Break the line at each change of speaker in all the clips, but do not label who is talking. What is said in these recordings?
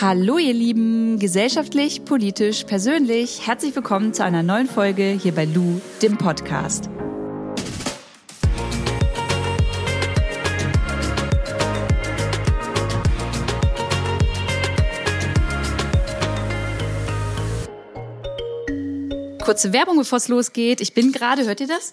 Hallo ihr Lieben, gesellschaftlich, politisch, persönlich, herzlich willkommen zu einer neuen Folge hier bei Lou, dem Podcast. Kurze Werbung, bevor es losgeht. Ich bin gerade, hört ihr das?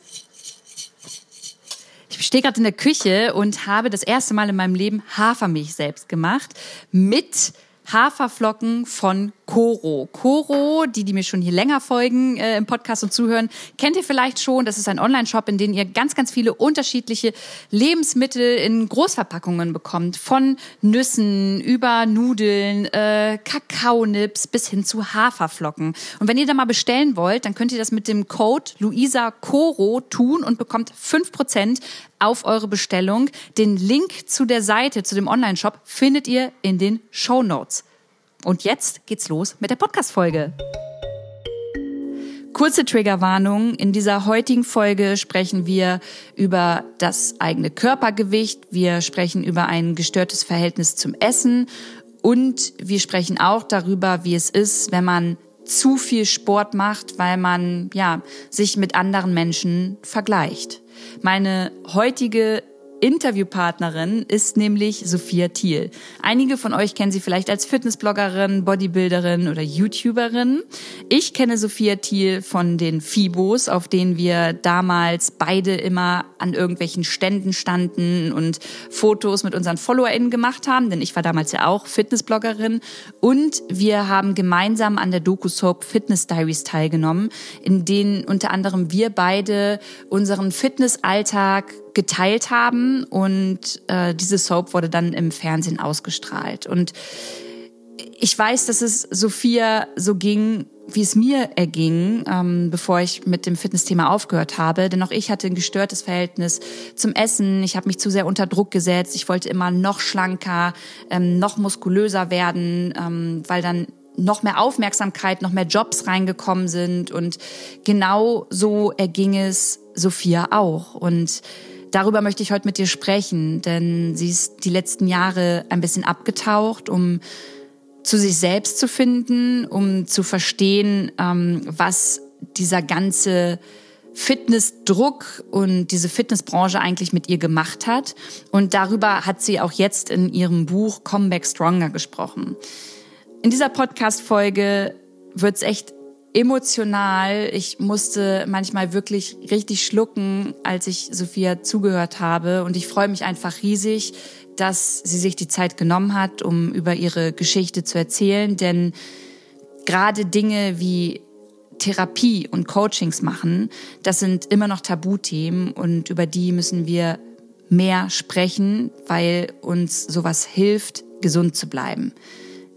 Ich stehe gerade in der Küche und habe das erste Mal in meinem Leben Hafermilch selbst gemacht mit Haferflocken von Coro. Coro, die, die mir schon hier länger folgen äh, im Podcast und zuhören, kennt ihr vielleicht schon. Das ist ein Online-Shop, in dem ihr ganz, ganz viele unterschiedliche Lebensmittel in Großverpackungen bekommt. Von Nüssen über Nudeln, äh, Kakaonips bis hin zu Haferflocken. Und wenn ihr da mal bestellen wollt, dann könnt ihr das mit dem Code Luisa Coro tun und bekommt fünf Prozent auf eure Bestellung. Den Link zu der Seite, zu dem Online-Shop, findet ihr in den Show Notes. Und jetzt geht's los mit der Podcast-Folge. Kurze Triggerwarnung. In dieser heutigen Folge sprechen wir über das eigene Körpergewicht. Wir sprechen über ein gestörtes Verhältnis zum Essen. Und wir sprechen auch darüber, wie es ist, wenn man zu viel Sport macht, weil man, ja, sich mit anderen Menschen vergleicht. Meine heutige Interviewpartnerin ist nämlich Sophia Thiel. Einige von euch kennen sie vielleicht als Fitnessbloggerin, Bodybuilderin oder YouTuberin. Ich kenne Sophia Thiel von den Fibos, auf denen wir damals beide immer an irgendwelchen Ständen standen und Fotos mit unseren FollowerInnen gemacht haben, denn ich war damals ja auch Fitnessbloggerin. Und wir haben gemeinsam an der Doku-Soap Fitness Diaries teilgenommen, in denen unter anderem wir beide unseren Fitnessalltag geteilt haben und äh, diese Soap wurde dann im Fernsehen ausgestrahlt. Und ich weiß, dass es Sophia so ging, wie es mir erging, ähm, bevor ich mit dem Fitnessthema aufgehört habe. Denn auch ich hatte ein gestörtes Verhältnis zum Essen. Ich habe mich zu sehr unter Druck gesetzt. Ich wollte immer noch schlanker, ähm, noch muskulöser werden, ähm, weil dann noch mehr Aufmerksamkeit, noch mehr Jobs reingekommen sind. Und genau so erging es Sophia auch. Und Darüber möchte ich heute mit dir sprechen, denn sie ist die letzten Jahre ein bisschen abgetaucht, um zu sich selbst zu finden, um zu verstehen, ähm, was dieser ganze Fitnessdruck und diese Fitnessbranche eigentlich mit ihr gemacht hat. Und darüber hat sie auch jetzt in ihrem Buch Comeback Stronger gesprochen. In dieser Podcast-Folge wird es echt emotional. Ich musste manchmal wirklich richtig schlucken, als ich Sophia zugehört habe. Und ich freue mich einfach riesig, dass sie sich die Zeit genommen hat, um über ihre Geschichte zu erzählen. Denn gerade Dinge wie Therapie und Coachings machen, das sind immer noch Tabuthemen und über die müssen wir mehr sprechen, weil uns sowas hilft, gesund zu bleiben.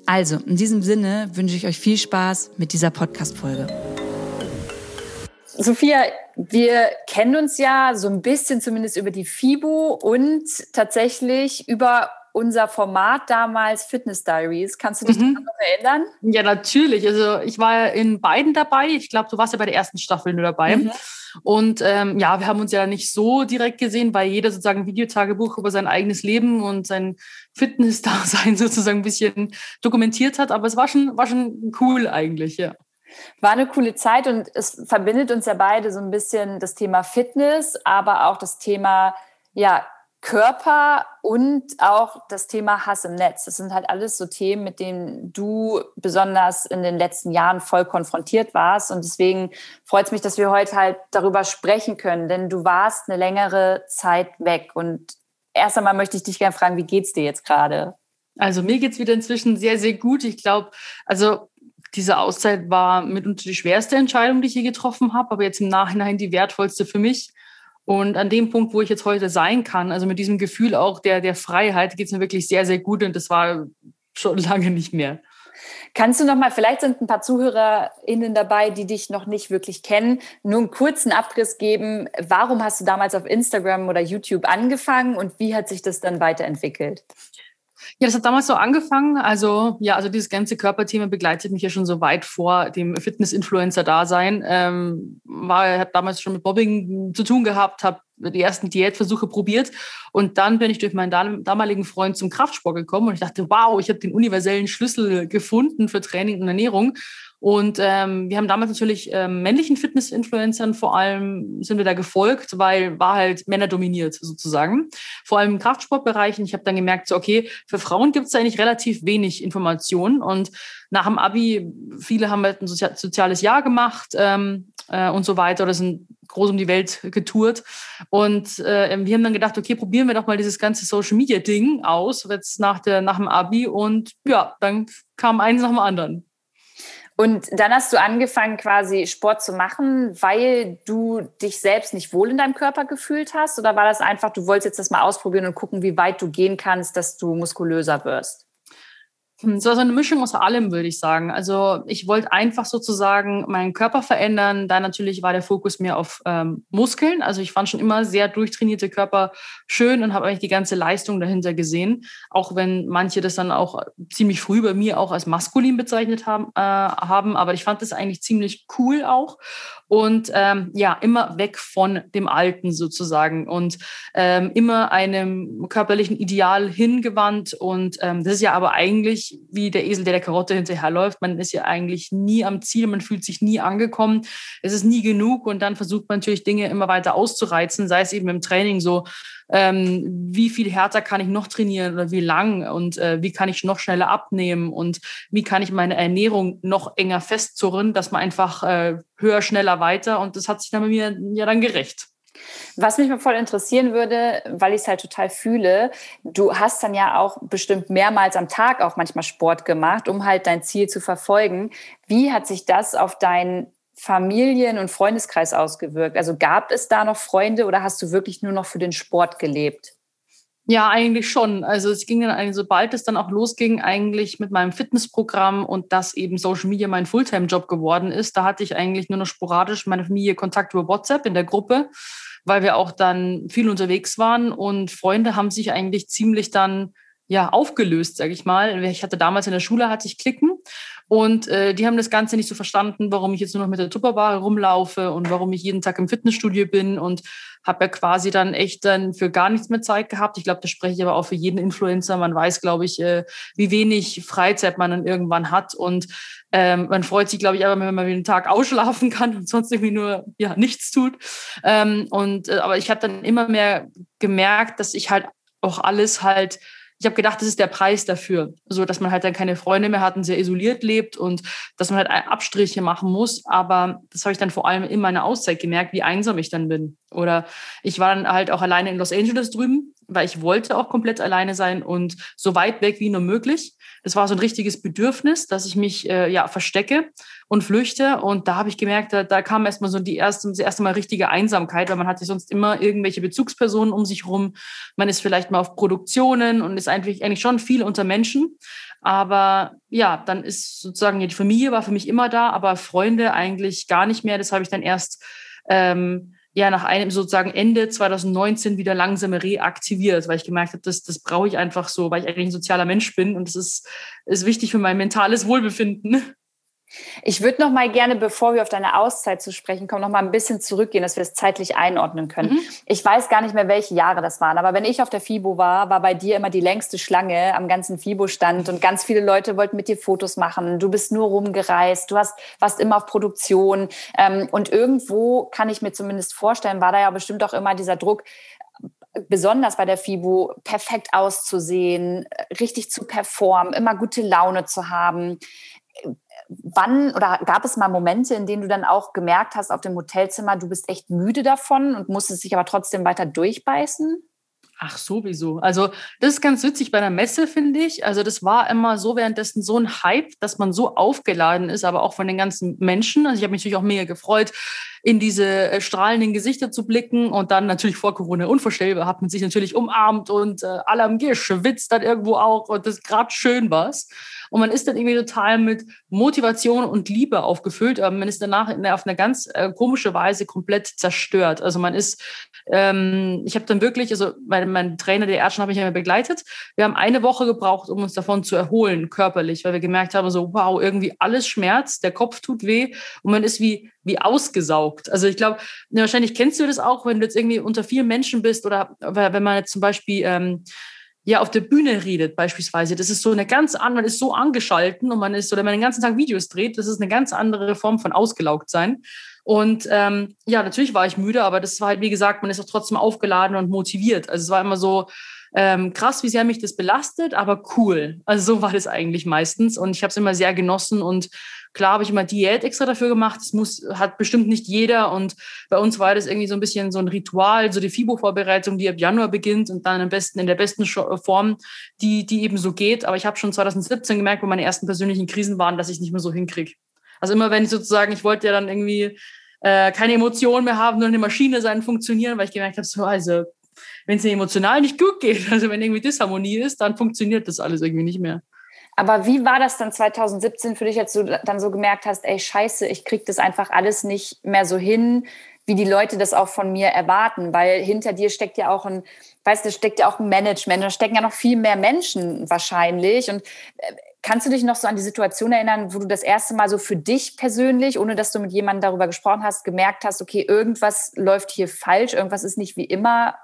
Also, in diesem Sinne wünsche ich euch viel Spaß mit dieser Podcast-Folge. Sophia, wir kennen uns ja so ein bisschen zumindest über die FIBO und tatsächlich über unser Format damals Fitness Diaries. Kannst du dich mhm. noch erinnern?
Ja, natürlich. Also ich war ja in beiden dabei. Ich glaube, du warst ja bei der ersten Staffel nur dabei. Mhm. Und ähm, ja, wir haben uns ja nicht so direkt gesehen, weil jeder sozusagen ein Videotagebuch über sein eigenes Leben und sein Fitness-Dasein sozusagen ein bisschen dokumentiert hat. Aber es war schon, war schon cool eigentlich, ja.
War eine coole Zeit und es verbindet uns ja beide so ein bisschen das Thema Fitness, aber auch das Thema ja, Körper und auch das Thema Hass im Netz. Das sind halt alles so Themen, mit denen du besonders in den letzten Jahren voll konfrontiert warst. Und deswegen freut es mich, dass wir heute halt darüber sprechen können, denn du warst eine längere Zeit weg. Und erst einmal möchte ich dich gerne fragen, wie geht's dir jetzt gerade?
Also mir geht's wieder inzwischen sehr, sehr gut. Ich glaube, also diese Auszeit war mitunter die schwerste Entscheidung, die ich je getroffen habe, aber jetzt im Nachhinein die wertvollste für mich. Und an dem Punkt, wo ich jetzt heute sein kann, also mit diesem Gefühl auch der, der Freiheit, geht es mir wirklich sehr, sehr gut und das war schon lange nicht mehr.
Kannst du noch mal, vielleicht sind ein paar ZuhörerInnen dabei, die dich noch nicht wirklich kennen, nur einen kurzen Abriss geben. Warum hast du damals auf Instagram oder YouTube angefangen und wie hat sich das dann weiterentwickelt?
Ja, das hat damals so angefangen. Also ja, also dieses ganze Körperthema begleitet mich ja schon so weit vor dem Fitness-Influencer-Dasein. Ähm, war, hat damals schon mit Bobbing zu tun gehabt, habe die ersten Diätversuche probiert. Und dann bin ich durch meinen damaligen Freund zum Kraftsport gekommen und ich dachte, wow, ich habe den universellen Schlüssel gefunden für Training und Ernährung. Und ähm, wir haben damals natürlich ähm, männlichen Fitness-Influencern vor allem sind wir da gefolgt, weil war halt Männer dominiert sozusagen. Vor allem im Kraftsportbereich. Und ich habe dann gemerkt, so okay, für Frauen gibt es eigentlich relativ wenig Informationen. Und nach dem Abi, viele haben halt ein soziales Jahr gemacht ähm, äh, und so weiter oder sind groß um die Welt getourt. Und äh, wir haben dann gedacht, okay, probieren wir doch mal dieses ganze Social Media Ding aus, jetzt nach, der, nach dem Abi. Und ja, dann kam eins nach dem anderen.
Und dann hast du angefangen, quasi Sport zu machen, weil du dich selbst nicht wohl in deinem Körper gefühlt hast? Oder war das einfach, du wolltest jetzt das mal ausprobieren und gucken, wie weit du gehen kannst, dass du muskulöser wirst?
Hm, es war so eine Mischung aus allem, würde ich sagen. Also ich wollte einfach sozusagen meinen Körper verändern. Da natürlich war der Fokus mehr auf ähm, Muskeln. Also ich fand schon immer sehr durchtrainierte Körper schön und habe eigentlich die ganze Leistung dahinter gesehen. Auch wenn manche das dann auch ziemlich früh bei mir auch als maskulin bezeichnet haben. Äh, haben. Aber ich fand das eigentlich ziemlich cool auch und ähm, ja, immer weg von dem Alten sozusagen und ähm, immer einem körperlichen Ideal hingewandt. Und ähm, das ist ja aber eigentlich wie der Esel, der der Karotte hinterherläuft. Man ist ja eigentlich nie am Ziel, man fühlt sich nie angekommen. Es ist nie genug und dann versucht man natürlich Dinge immer weiter auszureizen, sei es eben im Training so, ähm, wie viel härter kann ich noch trainieren oder wie lang und äh, wie kann ich noch schneller abnehmen und wie kann ich meine Ernährung noch enger festzurren, dass man einfach äh, höher, schneller, weiter und das hat sich dann bei mir ja dann gerecht.
Was mich mal voll interessieren würde, weil ich es halt total fühle, du hast dann ja auch bestimmt mehrmals am Tag auch manchmal Sport gemacht, um halt dein Ziel zu verfolgen. Wie hat sich das auf dein Familien- und Freundeskreis ausgewirkt? Also gab es da noch Freunde oder hast du wirklich nur noch für den Sport gelebt?
Ja, eigentlich schon. Also es ging dann eigentlich, sobald es dann auch losging, eigentlich mit meinem Fitnessprogramm und dass eben Social Media mein Fulltime-Job geworden ist, da hatte ich eigentlich nur noch sporadisch meine Familie Kontakt über WhatsApp in der Gruppe, weil wir auch dann viel unterwegs waren und Freunde haben sich eigentlich ziemlich dann ja aufgelöst, sage ich mal. Ich hatte damals in der Schule hatte ich Klicken und äh, die haben das Ganze nicht so verstanden, warum ich jetzt nur noch mit der Tupperware rumlaufe und warum ich jeden Tag im Fitnessstudio bin und habe ja quasi dann echt dann für gar nichts mehr Zeit gehabt. Ich glaube, das spreche ich aber auch für jeden Influencer. Man weiß, glaube ich, äh, wie wenig Freizeit man dann irgendwann hat und ähm, man freut sich, glaube ich, aber wenn man den Tag ausschlafen kann und sonst irgendwie nur ja nichts tut. Ähm, und äh, aber ich habe dann immer mehr gemerkt, dass ich halt auch alles halt ich habe gedacht, das ist der Preis dafür, so dass man halt dann keine Freunde mehr hat und sehr isoliert lebt und dass man halt Abstriche machen muss. Aber das habe ich dann vor allem in meiner Auszeit gemerkt, wie einsam ich dann bin. Oder ich war dann halt auch alleine in Los Angeles drüben, weil ich wollte auch komplett alleine sein und so weit weg wie nur möglich. Das war so ein richtiges Bedürfnis, dass ich mich äh, ja verstecke und flüchte. Und da habe ich gemerkt, da, da kam erstmal so die erste, das erste Mal richtige Einsamkeit, weil man hat sich sonst immer irgendwelche Bezugspersonen um sich rum. Man ist vielleicht mal auf Produktionen und ist eigentlich, eigentlich schon viel unter Menschen. Aber ja, dann ist sozusagen ja, die Familie war für mich immer da, aber Freunde eigentlich gar nicht mehr. Das habe ich dann erst ähm, ja nach einem sozusagen Ende 2019 wieder langsam reaktiviert, weil ich gemerkt habe, das, das brauche ich einfach so, weil ich eigentlich ein sozialer Mensch bin und das ist, ist wichtig für mein mentales Wohlbefinden.
Ich würde noch mal gerne, bevor wir auf deine Auszeit zu sprechen kommen, noch mal ein bisschen zurückgehen, dass wir es zeitlich einordnen können. Mhm. Ich weiß gar nicht mehr, welche Jahre das waren, aber wenn ich auf der FIBO war, war bei dir immer die längste Schlange am ganzen FIBO-Stand und ganz viele Leute wollten mit dir Fotos machen. Du bist nur rumgereist, du hast, warst immer auf Produktion ähm, und irgendwo kann ich mir zumindest vorstellen, war da ja bestimmt auch immer dieser Druck, besonders bei der FIBO perfekt auszusehen, richtig zu performen, immer gute Laune zu haben wann oder gab es mal Momente, in denen du dann auch gemerkt hast auf dem Hotelzimmer, du bist echt müde davon und musstest dich aber trotzdem weiter durchbeißen?
Ach, sowieso. Also, das ist ganz witzig bei der Messe, finde ich. Also, das war immer so währenddessen so ein Hype, dass man so aufgeladen ist, aber auch von den ganzen Menschen. Also, ich habe mich natürlich auch mega gefreut, in diese äh, strahlenden Gesichter zu blicken und dann natürlich vor Corona unvorstellbar hat man sich natürlich umarmt und äh, alle haben geschwitzt dann irgendwo auch und das gerade schön war's. Und man ist dann irgendwie total mit Motivation und Liebe aufgefüllt, aber man ist danach auf eine ganz äh, komische Weise komplett zerstört. Also man ist, ähm, ich habe dann wirklich, also mein, mein Trainer, der Ärzte, habe ich ja begleitet. Wir haben eine Woche gebraucht, um uns davon zu erholen, körperlich, weil wir gemerkt haben, so, wow, irgendwie alles schmerzt, der Kopf tut weh und man ist wie wie ausgesaugt. Also ich glaube, wahrscheinlich kennst du das auch, wenn du jetzt irgendwie unter vielen Menschen bist oder wenn man jetzt zum Beispiel ähm, ja auf der Bühne redet beispielsweise. Das ist so eine ganz andere, man ist so angeschalten und man ist, oder man den ganzen Tag Videos dreht, das ist eine ganz andere Form von ausgelaugt sein. Und ähm, ja, natürlich war ich müde, aber das war halt, wie gesagt, man ist auch trotzdem aufgeladen und motiviert. Also es war immer so, ähm, krass, wie sehr mich das belastet, aber cool. Also so war das eigentlich meistens. Und ich habe es immer sehr genossen und Klar habe ich immer Diät extra dafür gemacht. Das muss, hat bestimmt nicht jeder. Und bei uns war das irgendwie so ein bisschen so ein Ritual, so die FIBO-Vorbereitung, die ab Januar beginnt und dann am besten in der besten Form, die, die eben so geht. Aber ich habe schon 2017 gemerkt, wo meine ersten persönlichen Krisen waren, dass ich nicht mehr so hinkriege. Also immer wenn ich sozusagen, ich wollte ja dann irgendwie äh, keine Emotionen mehr haben, nur eine Maschine sein, funktionieren, weil ich gemerkt habe, so, also wenn es emotional nicht gut geht, also wenn irgendwie Disharmonie ist, dann funktioniert das alles irgendwie nicht mehr.
Aber wie war das dann 2017 für dich, als du dann so gemerkt hast, ey, scheiße, ich krieg das einfach alles nicht mehr so hin, wie die Leute das auch von mir erwarten? Weil hinter dir steckt ja auch ein, weißt du, steckt ja auch ein Management, da stecken ja noch viel mehr Menschen wahrscheinlich. Und äh, kannst du dich noch so an die Situation erinnern, wo du das erste Mal so für dich persönlich, ohne dass du mit jemandem darüber gesprochen hast, gemerkt hast, okay, irgendwas läuft hier falsch, irgendwas ist nicht wie immer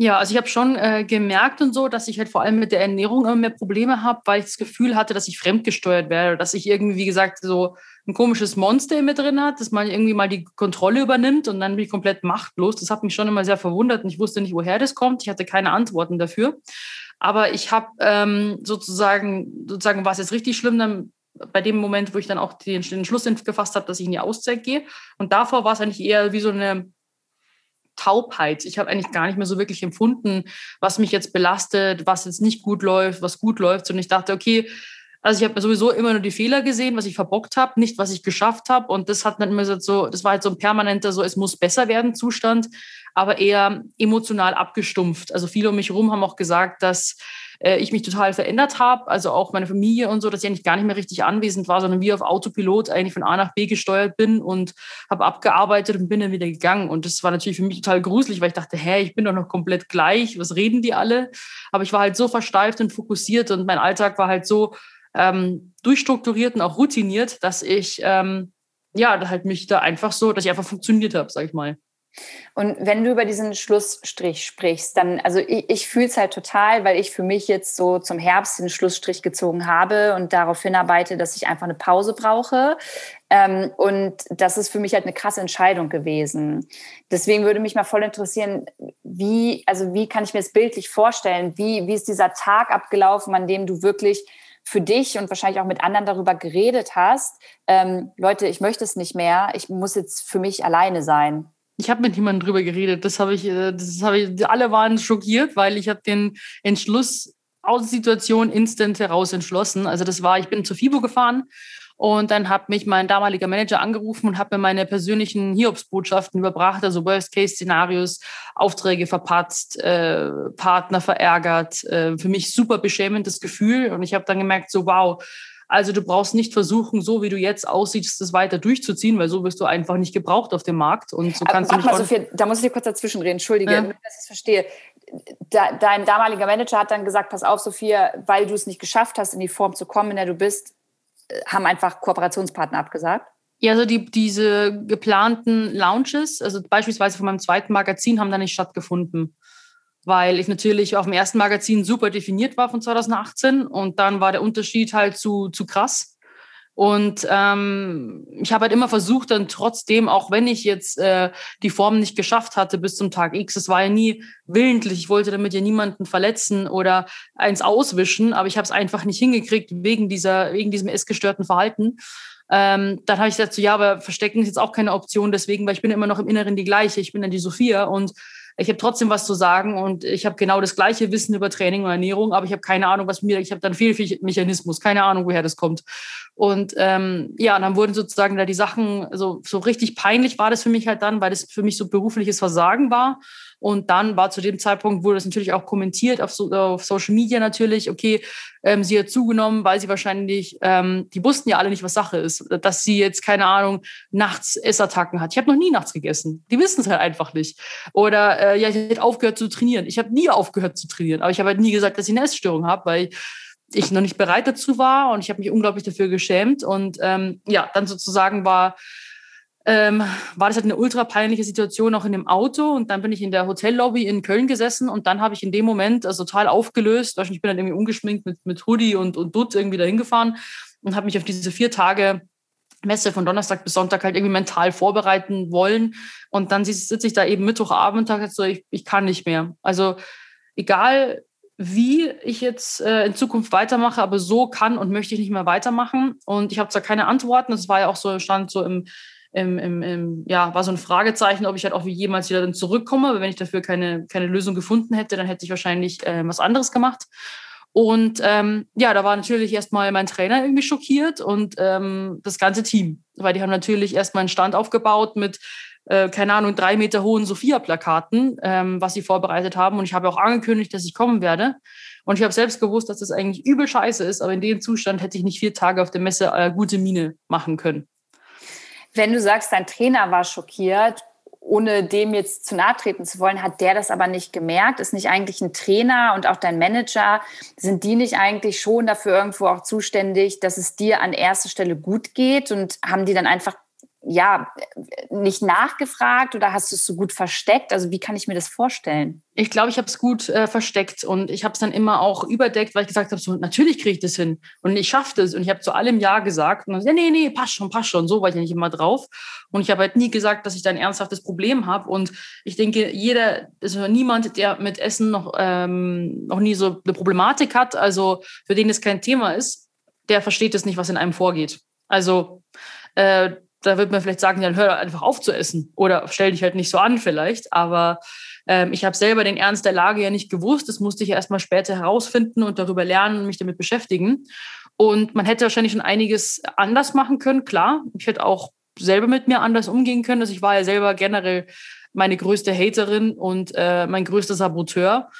ja, also ich habe schon äh, gemerkt und so, dass ich halt vor allem mit der Ernährung immer mehr Probleme habe, weil ich das Gefühl hatte, dass ich fremdgesteuert werde, dass ich irgendwie, wie gesagt, so ein komisches Monster mir drin hat, dass man irgendwie mal die Kontrolle übernimmt und dann bin ich komplett machtlos. Das hat mich schon immer sehr verwundert und ich wusste nicht, woher das kommt. Ich hatte keine Antworten dafür. Aber ich habe ähm, sozusagen, sozusagen war es jetzt richtig schlimm, dann bei dem Moment, wo ich dann auch den, den Schluss gefasst habe, dass ich in die Auszeit gehe. Und davor war es eigentlich eher wie so eine Taubheit. Ich habe eigentlich gar nicht mehr so wirklich empfunden, was mich jetzt belastet, was jetzt nicht gut läuft, was gut läuft. Und ich dachte, okay, also ich habe sowieso immer nur die Fehler gesehen, was ich verbockt habe, nicht was ich geschafft habe. Und das hat dann immer so, das war halt so ein permanenter, so es muss besser werden Zustand, aber eher emotional abgestumpft. Also viele um mich herum haben auch gesagt, dass äh, ich mich total verändert habe, also auch meine Familie und so, dass ich eigentlich gar nicht mehr richtig anwesend war, sondern wie auf Autopilot eigentlich von A nach B gesteuert bin und habe abgearbeitet und bin dann wieder gegangen. Und das war natürlich für mich total gruselig, weil ich dachte, hä, ich bin doch noch komplett gleich, was reden die alle? Aber ich war halt so versteift und fokussiert und mein Alltag war halt so ähm, durchstrukturiert und auch routiniert, dass ich ähm, ja halt mich da einfach so, dass ich einfach funktioniert habe, sag ich mal.
Und wenn du über diesen Schlussstrich sprichst, dann, also ich, ich fühle es halt total, weil ich für mich jetzt so zum Herbst den Schlussstrich gezogen habe und darauf hinarbeite, dass ich einfach eine Pause brauche. Ähm, und das ist für mich halt eine krasse Entscheidung gewesen. Deswegen würde mich mal voll interessieren, wie, also wie kann ich mir das bildlich vorstellen? Wie, wie ist dieser Tag abgelaufen, an dem du wirklich für dich und wahrscheinlich auch mit anderen darüber geredet hast, ähm, Leute, ich möchte es nicht mehr, ich muss jetzt für mich alleine sein.
Ich habe mit niemandem drüber geredet. Das habe ich, äh, das habe ich, alle waren schockiert, weil ich habe den Entschluss aus der Situation instant heraus entschlossen. Also das war, ich bin zur FIBO gefahren und dann hat mich mein damaliger Manager angerufen und hat mir meine persönlichen Hiobsbotschaften überbracht, also Worst-Case-Szenarios, Aufträge verpatzt, äh, Partner verärgert. Äh, für mich super beschämendes Gefühl. Und ich habe dann gemerkt, so wow, also du brauchst nicht versuchen, so wie du jetzt aussiehst, das weiter durchzuziehen, weil so wirst du einfach nicht gebraucht auf dem Markt. Und so kannst
Aber,
du nicht.
Mal, Sophia, da muss ich dir kurz dazwischen reden. Entschuldige, ja. dass ich es verstehe. Da, dein damaliger Manager hat dann gesagt, pass auf, Sophia, weil du es nicht geschafft hast, in die Form zu kommen, in der du bist, äh, haben einfach Kooperationspartner abgesagt?
Ja, also die, diese geplanten Launches, also beispielsweise von meinem zweiten Magazin, haben da nicht stattgefunden weil ich natürlich auf dem ersten Magazin super definiert war von 2018 und dann war der Unterschied halt zu, zu krass. Und ähm, ich habe halt immer versucht, dann trotzdem, auch wenn ich jetzt äh, die Form nicht geschafft hatte bis zum Tag X, es war ja nie willentlich, ich wollte damit ja niemanden verletzen oder eins auswischen, aber ich habe es einfach nicht hingekriegt wegen dieser, wegen diesem essgestörten Verhalten. Ähm, dann habe ich so, ja, aber verstecken ist jetzt auch keine Option, deswegen, weil ich bin immer noch im Inneren die gleiche, ich bin dann die Sophia und ich habe trotzdem was zu sagen und ich habe genau das gleiche Wissen über Training und Ernährung, aber ich habe keine Ahnung, was mir, ich habe dann viel, viel Mechanismus, keine Ahnung, woher das kommt. Und ähm, ja, und dann wurden sozusagen da die Sachen, so, so richtig peinlich war das für mich halt dann, weil das für mich so berufliches Versagen war. Und dann war zu dem Zeitpunkt, wurde das natürlich auch kommentiert auf, so, auf Social Media natürlich, okay, ähm, sie hat zugenommen, weil sie wahrscheinlich, ähm, die wussten ja alle nicht, was Sache ist, dass sie jetzt, keine Ahnung, nachts Essattacken hat. Ich habe noch nie nachts gegessen. Die wissen es halt einfach nicht. Oder äh, ja, ich hätte aufgehört zu trainieren. Ich habe nie aufgehört zu trainieren, aber ich habe halt nie gesagt, dass ich eine Essstörung habe, weil ich noch nicht bereit dazu war und ich habe mich unglaublich dafür geschämt. Und ähm, ja, dann sozusagen war ähm, war das halt eine ultra peinliche Situation auch in dem Auto. Und dann bin ich in der Hotellobby in Köln gesessen und dann habe ich in dem Moment also total aufgelöst. Ich bin dann irgendwie umgeschminkt mit, mit Hoodie und, und Dutt irgendwie dahin gefahren und habe mich auf diese vier Tage Messe von Donnerstag bis Sonntag halt irgendwie mental vorbereiten wollen. Und dann sitze ich da eben Mittwochabend und sage so, ich, ich kann nicht mehr. Also egal wie ich jetzt äh, in Zukunft weitermache, aber so kann und möchte ich nicht mehr weitermachen. Und ich habe zwar keine Antworten, das war ja auch so, stand so im, im, im, im, ja, war so ein Fragezeichen, ob ich halt auch wie jemals wieder dann zurückkomme. Aber wenn ich dafür keine, keine Lösung gefunden hätte, dann hätte ich wahrscheinlich äh, was anderes gemacht. Und ähm, ja, da war natürlich erstmal mein Trainer irgendwie schockiert und ähm, das ganze Team, weil die haben natürlich erstmal einen Stand aufgebaut mit, äh, keine Ahnung, drei Meter hohen Sophia-Plakaten, ähm, was sie vorbereitet haben. Und ich habe auch angekündigt, dass ich kommen werde. Und ich habe selbst gewusst, dass das eigentlich übel scheiße ist, aber in dem Zustand hätte ich nicht vier Tage auf der Messe äh, gute Miene machen können.
Wenn du sagst, dein Trainer war schockiert, ohne dem jetzt zu nahe treten zu wollen, hat der das aber nicht gemerkt? Ist nicht eigentlich ein Trainer und auch dein Manager, sind die nicht eigentlich schon dafür irgendwo auch zuständig, dass es dir an erster Stelle gut geht und haben die dann einfach ja, nicht nachgefragt oder hast du es so gut versteckt? Also wie kann ich mir das vorstellen?
Ich glaube, ich habe es gut äh, versteckt und ich habe es dann immer auch überdeckt, weil ich gesagt habe, so natürlich kriege ich das hin und ich schaffe das und ich habe zu allem Ja gesagt und dann, ja, nee, nee, passt schon, passt schon, so war ich ja nicht immer drauf und ich habe halt nie gesagt, dass ich da ein ernsthaftes Problem habe und ich denke, jeder, also niemand, der mit Essen noch, ähm, noch nie so eine Problematik hat, also für den es kein Thema ist, der versteht es nicht, was in einem vorgeht. Also äh, da wird man vielleicht sagen, dann hör einfach auf zu essen oder stell dich halt nicht so an vielleicht. Aber ähm, ich habe selber den Ernst der Lage ja nicht gewusst. Das musste ich erst mal später herausfinden und darüber lernen und mich damit beschäftigen. Und man hätte wahrscheinlich schon einiges anders machen können, klar. Ich hätte auch selber mit mir anders umgehen können. Also ich war ja selber generell meine größte Haterin und äh, mein größter Saboteur.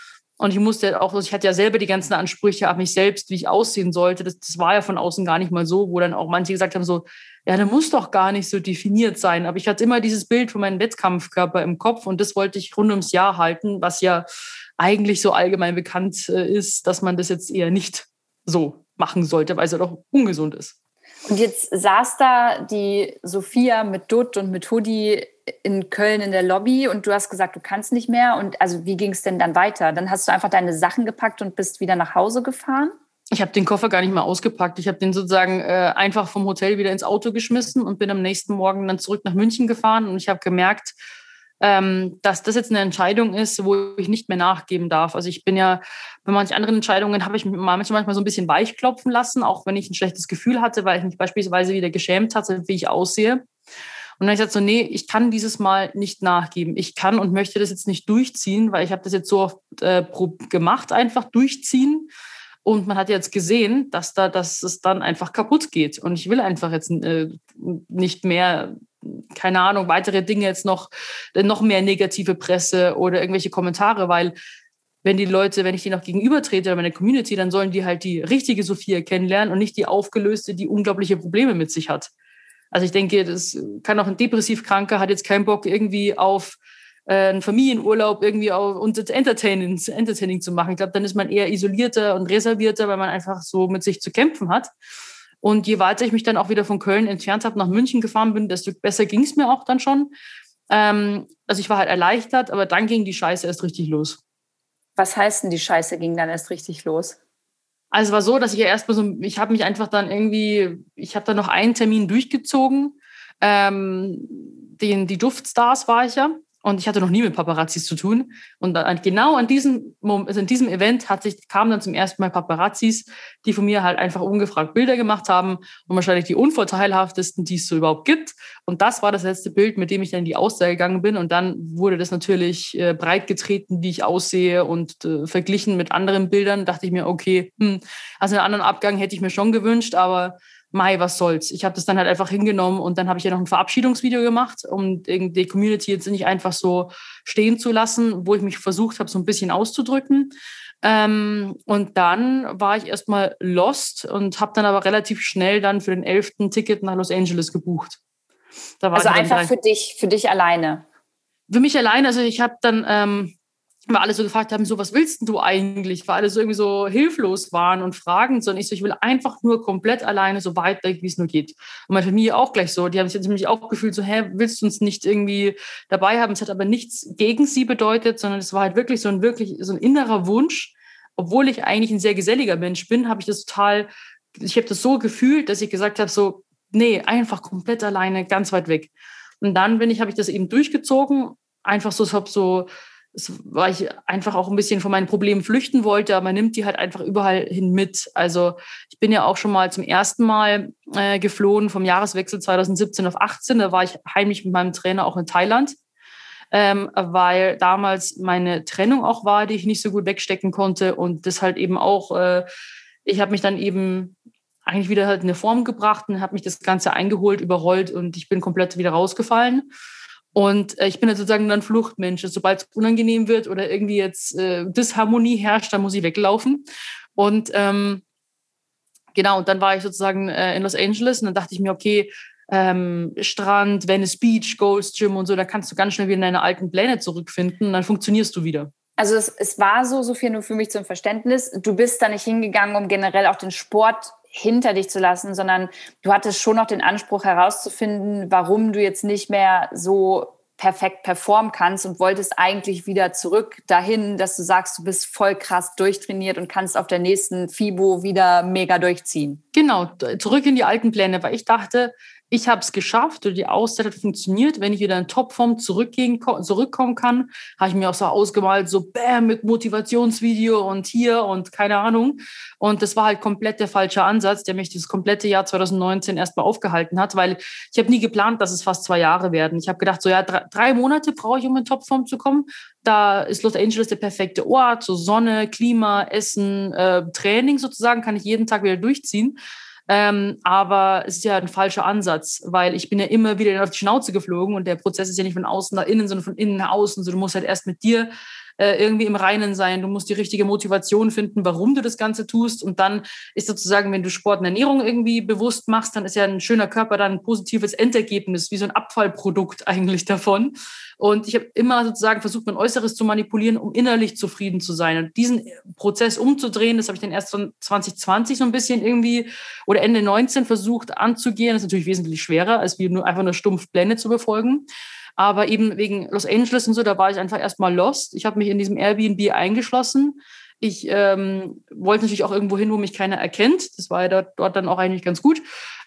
Und ich musste auch, ich hatte ja selber die ganzen Ansprüche an mich selbst, wie ich aussehen sollte. Das, das war ja von außen gar nicht mal so, wo dann auch manche gesagt haben, so, ja, der muss doch gar nicht so definiert sein. Aber ich hatte immer dieses Bild von meinem Wettkampfkörper im Kopf und das wollte ich rund ums Jahr halten, was ja eigentlich so allgemein bekannt äh, ist, dass man das jetzt eher nicht so machen sollte, weil es ja doch ungesund ist.
Und jetzt saß da die Sophia mit Dutt und mit Hoodie in Köln in der Lobby und du hast gesagt, du kannst nicht mehr. Und also wie ging es denn dann weiter? Dann hast du einfach deine Sachen gepackt und bist wieder nach Hause gefahren?
Ich habe den Koffer gar nicht mehr ausgepackt. Ich habe den sozusagen äh, einfach vom Hotel wieder ins Auto geschmissen und bin am nächsten Morgen dann zurück nach München gefahren. Und ich habe gemerkt, ähm, dass das jetzt eine Entscheidung ist, wo ich nicht mehr nachgeben darf. Also ich bin ja bei manchen anderen Entscheidungen habe ich mich manchmal so ein bisschen weichklopfen lassen, auch wenn ich ein schlechtes Gefühl hatte, weil ich mich beispielsweise wieder geschämt hatte, wie ich aussehe. Und dann habe ich gesagt so, nee, ich kann dieses Mal nicht nachgeben. Ich kann und möchte das jetzt nicht durchziehen, weil ich habe das jetzt so oft äh, gemacht, einfach durchziehen. Und man hat jetzt gesehen, dass da, dass es dann einfach kaputt geht. Und ich will einfach jetzt äh, nicht mehr, keine Ahnung, weitere Dinge jetzt noch, noch mehr negative Presse oder irgendwelche Kommentare, weil wenn die Leute, wenn ich die noch gegenübertrete oder meine Community, dann sollen die halt die richtige Sophia kennenlernen und nicht die aufgelöste, die unglaubliche Probleme mit sich hat. Also ich denke, das kann auch ein Depressivkranker, hat jetzt keinen Bock irgendwie auf äh, einen Familienurlaub irgendwie auf, und Entertaining, Entertaining zu machen. Ich glaube, dann ist man eher isolierter und reservierter, weil man einfach so mit sich zu kämpfen hat. Und je weiter ich mich dann auch wieder von Köln entfernt habe, nach München gefahren bin, desto besser ging es mir auch dann schon. Ähm, also ich war halt erleichtert, aber dann ging die Scheiße erst richtig los.
Was heißt denn, die Scheiße ging dann erst richtig los?
Also es war so, dass ich ja erstmal so, ich habe mich einfach dann irgendwie, ich habe dann noch einen Termin durchgezogen. Ähm, den, die Duftstars war ich ja. Und ich hatte noch nie mit Paparazzis zu tun. Und genau an diesem, also in diesem Event hat sich, kamen dann zum ersten Mal Paparazzis, die von mir halt einfach ungefragt Bilder gemacht haben und wahrscheinlich die unvorteilhaftesten, die es so überhaupt gibt. Und das war das letzte Bild, mit dem ich dann in die Auswahl gegangen bin. Und dann wurde das natürlich äh, breit getreten, wie ich aussehe und äh, verglichen mit anderen Bildern. Dachte ich mir, okay, hm, also einen anderen Abgang hätte ich mir schon gewünscht, aber Mai, was soll's. Ich habe das dann halt einfach hingenommen und dann habe ich ja noch ein Verabschiedungsvideo gemacht, um die Community jetzt nicht einfach so stehen zu lassen, wo ich mich versucht habe, so ein bisschen auszudrücken. Ähm, und dann war ich erstmal lost und habe dann aber relativ schnell dann für den elften Ticket nach Los Angeles gebucht.
also einfach für dich, für dich alleine.
Für mich alleine. Also ich habe dann ähm, weil alle so gefragt haben, so, was willst du eigentlich? Weil alle so irgendwie so hilflos waren und fragen, sondern ich so, ich will einfach nur komplett alleine so weit weg, wie es nur geht. Und meine Familie auch gleich so, die haben sich jetzt nämlich auch gefühlt so, hä, willst du uns nicht irgendwie dabei haben? Es hat aber nichts gegen sie bedeutet, sondern es war halt wirklich so ein wirklich, so ein innerer Wunsch. Obwohl ich eigentlich ein sehr geselliger Mensch bin, habe ich das total, ich habe das so gefühlt, dass ich gesagt habe, so, nee, einfach komplett alleine, ganz weit weg. Und dann bin ich, habe ich das eben durchgezogen, einfach so, habe so, weil ich einfach auch ein bisschen von meinen Problemen flüchten wollte, aber man nimmt die halt einfach überall hin mit. Also ich bin ja auch schon mal zum ersten Mal äh, geflohen vom Jahreswechsel 2017 auf 18. Da war ich heimlich mit meinem Trainer auch in Thailand, ähm, weil damals meine Trennung auch war, die ich nicht so gut wegstecken konnte und das halt eben auch, äh, ich habe mich dann eben eigentlich wieder halt in eine Form gebracht und habe mich das Ganze eingeholt, überrollt und ich bin komplett wieder rausgefallen. Und äh, ich bin halt sozusagen dann Fluchtmensch. Also, sobald es unangenehm wird oder irgendwie jetzt äh, Disharmonie herrscht, dann muss ich weglaufen. Und ähm, genau, und dann war ich sozusagen äh, in Los Angeles und dann dachte ich mir, okay, ähm, Strand, Venice Beach, Gold's Gym und so, da kannst du ganz schnell wieder in deine alten Pläne zurückfinden und dann funktionierst du wieder.
Also es, es war so, so viel nur für mich zum Verständnis. Du bist da nicht hingegangen, um generell auch den Sport hinter dich zu lassen, sondern du hattest schon noch den Anspruch herauszufinden, warum du jetzt nicht mehr so perfekt performen kannst und wolltest eigentlich wieder zurück dahin, dass du sagst, du bist voll krass durchtrainiert und kannst auf der nächsten FIBO wieder mega durchziehen.
Genau, zurück in die alten Pläne, weil ich dachte, ich habe es geschafft oder die Auszeit hat funktioniert. Wenn ich wieder in Topform zurückgehen, zurückkommen kann, habe ich mir auch so ausgemalt, so bam, mit Motivationsvideo und hier und keine Ahnung. Und das war halt komplett der falsche Ansatz, der mich das komplette Jahr 2019 erstmal aufgehalten hat, weil ich habe nie geplant, dass es fast zwei Jahre werden. Ich habe gedacht, so ja, drei, drei Monate brauche ich, um in Topform zu kommen. Da ist Los Angeles der perfekte Ort, so Sonne, Klima, Essen, äh, Training sozusagen, kann ich jeden Tag wieder durchziehen. Ähm, aber es ist ja ein falscher Ansatz, weil ich bin ja immer wieder auf die Schnauze geflogen und der Prozess ist ja nicht von außen nach innen, sondern von innen nach außen. So, du musst halt erst mit dir äh, irgendwie im Reinen sein. Du musst die richtige Motivation finden, warum du das Ganze tust. Und dann ist sozusagen, wenn du Sport und Ernährung irgendwie bewusst machst, dann ist ja ein schöner Körper dann ein positives Endergebnis, wie so ein Abfallprodukt eigentlich davon. Und ich habe immer sozusagen versucht, mein Äußeres zu manipulieren, um innerlich zufrieden zu sein. Und diesen Prozess umzudrehen, das habe ich dann erst von 2020 so ein bisschen irgendwie oder Ende 19 versucht anzugehen. Das ist natürlich wesentlich schwerer, als wie nur einfach nur stumpf Pläne zu befolgen. Aber eben wegen Los Angeles und so, da war ich einfach erstmal lost. Ich habe mich in diesem Airbnb eingeschlossen. Ich ähm, wollte natürlich auch irgendwo hin, wo mich keiner erkennt. Das war ja dort, dort dann auch eigentlich ganz gut.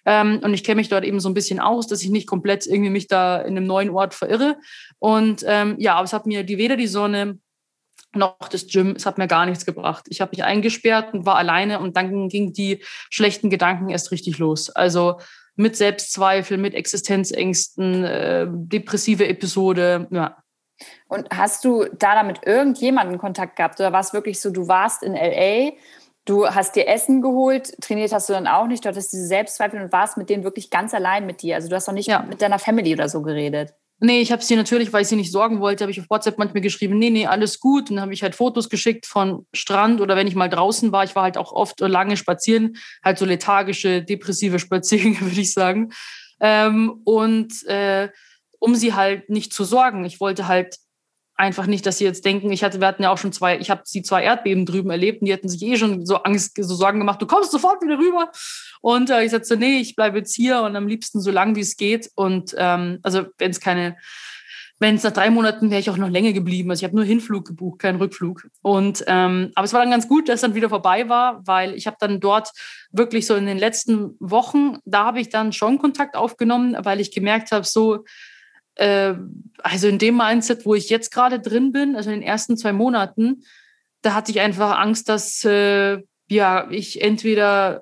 Ähm, und ich kenne mich dort eben so ein bisschen aus, dass ich nicht komplett irgendwie mich da in einem neuen Ort verirre. Und ähm, ja, aber es hat mir die weder die Sonne noch das Gym, es hat mir gar nichts gebracht. Ich habe mich eingesperrt und war alleine und dann ging die schlechten Gedanken erst richtig los. Also mit Selbstzweifel, mit Existenzängsten, äh, depressive Episode, ja.
Und hast du da damit irgendjemanden Kontakt gehabt oder war es wirklich so, du warst in LA, du hast dir Essen geholt, trainiert hast du dann auch nicht, du hattest diese Selbstzweifel und warst mit denen wirklich ganz allein mit dir. Also du hast doch nicht ja. mit deiner Family oder so geredet.
Nee, ich habe sie natürlich, weil ich sie nicht sorgen wollte, habe ich auf WhatsApp manchmal geschrieben, nee, nee, alles gut. Und dann habe ich halt Fotos geschickt von Strand oder wenn ich mal draußen war, ich war halt auch oft lange spazieren, halt so lethargische, depressive Spaziergänge, würde ich sagen. Ähm, und äh, um sie halt nicht zu sorgen. Ich wollte halt einfach nicht, dass sie jetzt denken, ich hatte, wir hatten ja auch schon zwei, ich habe sie zwei Erdbeben drüben erlebt und die hatten sich eh schon so Angst, so Sorgen gemacht, du kommst sofort wieder rüber. Und äh, ich sagte nee, ich bleibe jetzt hier und am liebsten so lang wie es geht. Und ähm, also wenn es keine, wenn es nach drei Monaten wäre ich auch noch länger geblieben. Also ich habe nur Hinflug gebucht, keinen Rückflug. Und ähm, aber es war dann ganz gut, dass es dann wieder vorbei war, weil ich habe dann dort wirklich so in den letzten Wochen, da habe ich dann schon Kontakt aufgenommen, weil ich gemerkt habe, so äh, also in dem Mindset, wo ich jetzt gerade drin bin, also in den ersten zwei Monaten, da hatte ich einfach Angst, dass äh, ja ich entweder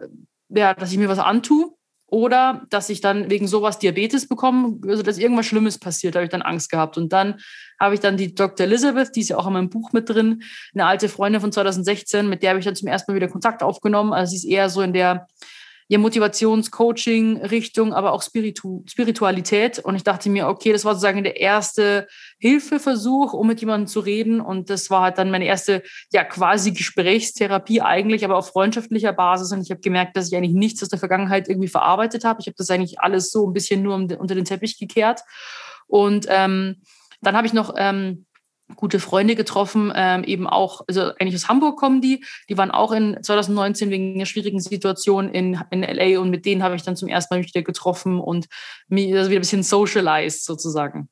ja, dass ich mir was antue oder dass ich dann wegen sowas Diabetes bekomme, also dass irgendwas Schlimmes passiert, habe ich dann Angst gehabt. Und dann habe ich dann die Dr. Elizabeth, die ist ja auch in meinem Buch mit drin, eine alte Freundin von 2016, mit der habe ich dann zum ersten Mal wieder Kontakt aufgenommen. Also sie ist eher so in der ja, Motivationscoaching-Richtung, aber auch Spiritu Spiritualität. Und ich dachte mir, okay, das war sozusagen der erste Hilfeversuch, um mit jemandem zu reden. Und das war halt dann meine erste, ja, quasi Gesprächstherapie eigentlich, aber auf freundschaftlicher Basis. Und ich habe gemerkt, dass ich eigentlich nichts aus der Vergangenheit irgendwie verarbeitet habe. Ich habe das eigentlich alles so ein bisschen nur unter den Teppich gekehrt. Und ähm, dann habe ich noch ähm, gute Freunde getroffen, ähm, eben auch, also eigentlich aus Hamburg kommen die, die waren auch in 2019 wegen einer schwierigen Situation in, in LA und mit denen habe ich dann zum ersten Mal wieder getroffen und mich also wieder ein bisschen socialized sozusagen.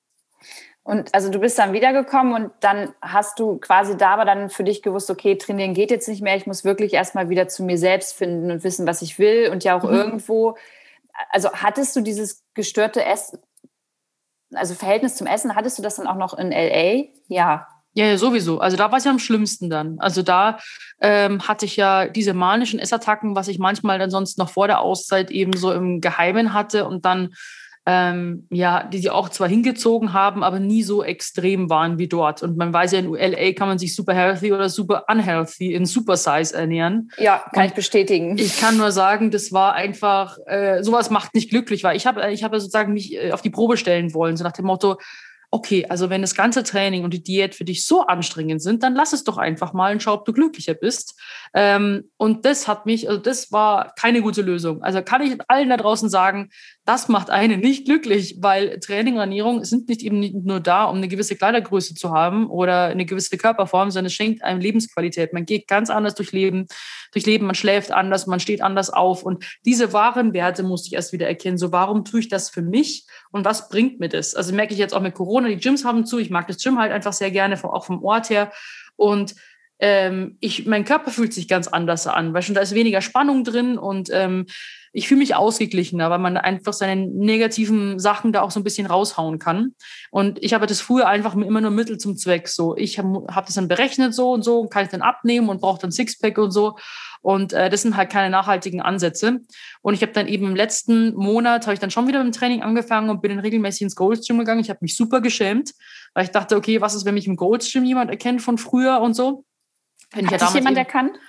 Und also du bist dann wiedergekommen und dann hast du quasi da aber dann für dich gewusst, okay, trainieren geht jetzt nicht mehr, ich muss wirklich erstmal wieder zu mir selbst finden und wissen, was ich will und ja auch mhm. irgendwo, also hattest du dieses gestörte Essen, also Verhältnis zum Essen, hattest du das dann auch noch in LA? Ja.
Ja, sowieso. Also da war es ja am schlimmsten dann. Also da ähm, hatte ich ja diese manischen Essattacken, was ich manchmal dann sonst noch vor der Auszeit eben so im Geheimen hatte und dann ähm, ja, die sie auch zwar hingezogen haben, aber nie so extrem waren wie dort. Und man weiß ja, in LA kann man sich super healthy oder super unhealthy in Super Size ernähren.
Ja, kann Und ich bestätigen.
Ich kann nur sagen, das war einfach, äh, sowas macht nicht glücklich, weil ich habe ich hab sozusagen mich äh, auf die Probe stellen wollen, so nach dem Motto, okay, also wenn das ganze Training und die Diät für dich so anstrengend sind, dann lass es doch einfach mal und schau, ob du glücklicher bist. Ähm, und das hat mich, also das war keine gute Lösung. Also kann ich allen da draußen sagen, das macht einen nicht glücklich, weil Training Ernährung sind nicht eben nur da, um eine gewisse Kleidergröße zu haben oder eine gewisse Körperform, sondern es schenkt einem Lebensqualität. Man geht ganz anders durch Leben, durch Leben, man schläft anders, man steht anders auf. Und diese wahren Werte musste ich erst wieder erkennen. So, warum tue ich das für mich und was bringt mir das? Also merke ich jetzt auch mit Corona, die Gyms haben zu, ich mag das Gym halt einfach sehr gerne, auch vom Ort her. Und ähm, ich, mein Körper fühlt sich ganz anders an, weil schon da ist weniger Spannung drin und ähm, ich fühle mich ausgeglichener, weil man einfach seine negativen Sachen da auch so ein bisschen raushauen kann. Und ich habe das früher einfach immer nur Mittel zum Zweck. So, ich habe hab das dann berechnet so und so, kann ich dann abnehmen und brauche dann Sixpack und so. Und äh, das sind halt keine nachhaltigen Ansätze. Und ich habe dann eben im letzten Monat, habe ich dann schon wieder mit dem Training angefangen und bin dann regelmäßig ins Goldstream gegangen. Ich habe mich super geschämt, weil ich dachte, okay, was ist, wenn mich im Goldstream jemand erkennt von früher und so.
Wenn Hat ich ja dich jemand eben, erkannt?